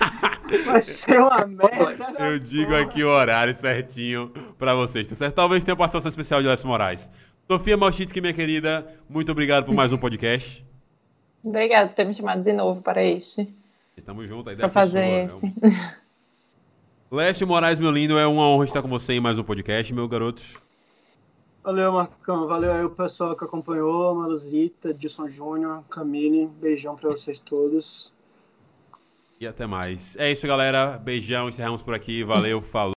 Vai ser uma merda. Eu digo aqui o horário certinho pra vocês, tá certo? Talvez tenha participação especial de Lécio Moraes. Sofia Malchitsky, minha querida, muito obrigado por mais um podcast. Obrigado por ter me chamado de novo para este. E tamo junto, a ideia pra fazer sua, esse. Lécio Moraes, meu lindo, é uma honra estar com você em mais um podcast, meu garoto. Valeu, Marcão. Valeu aí o pessoal que acompanhou, Maluzita, Dilson Júnior, Camille. Beijão pra vocês todos. E até mais. É isso, galera. Beijão, encerramos por aqui. Valeu, falou.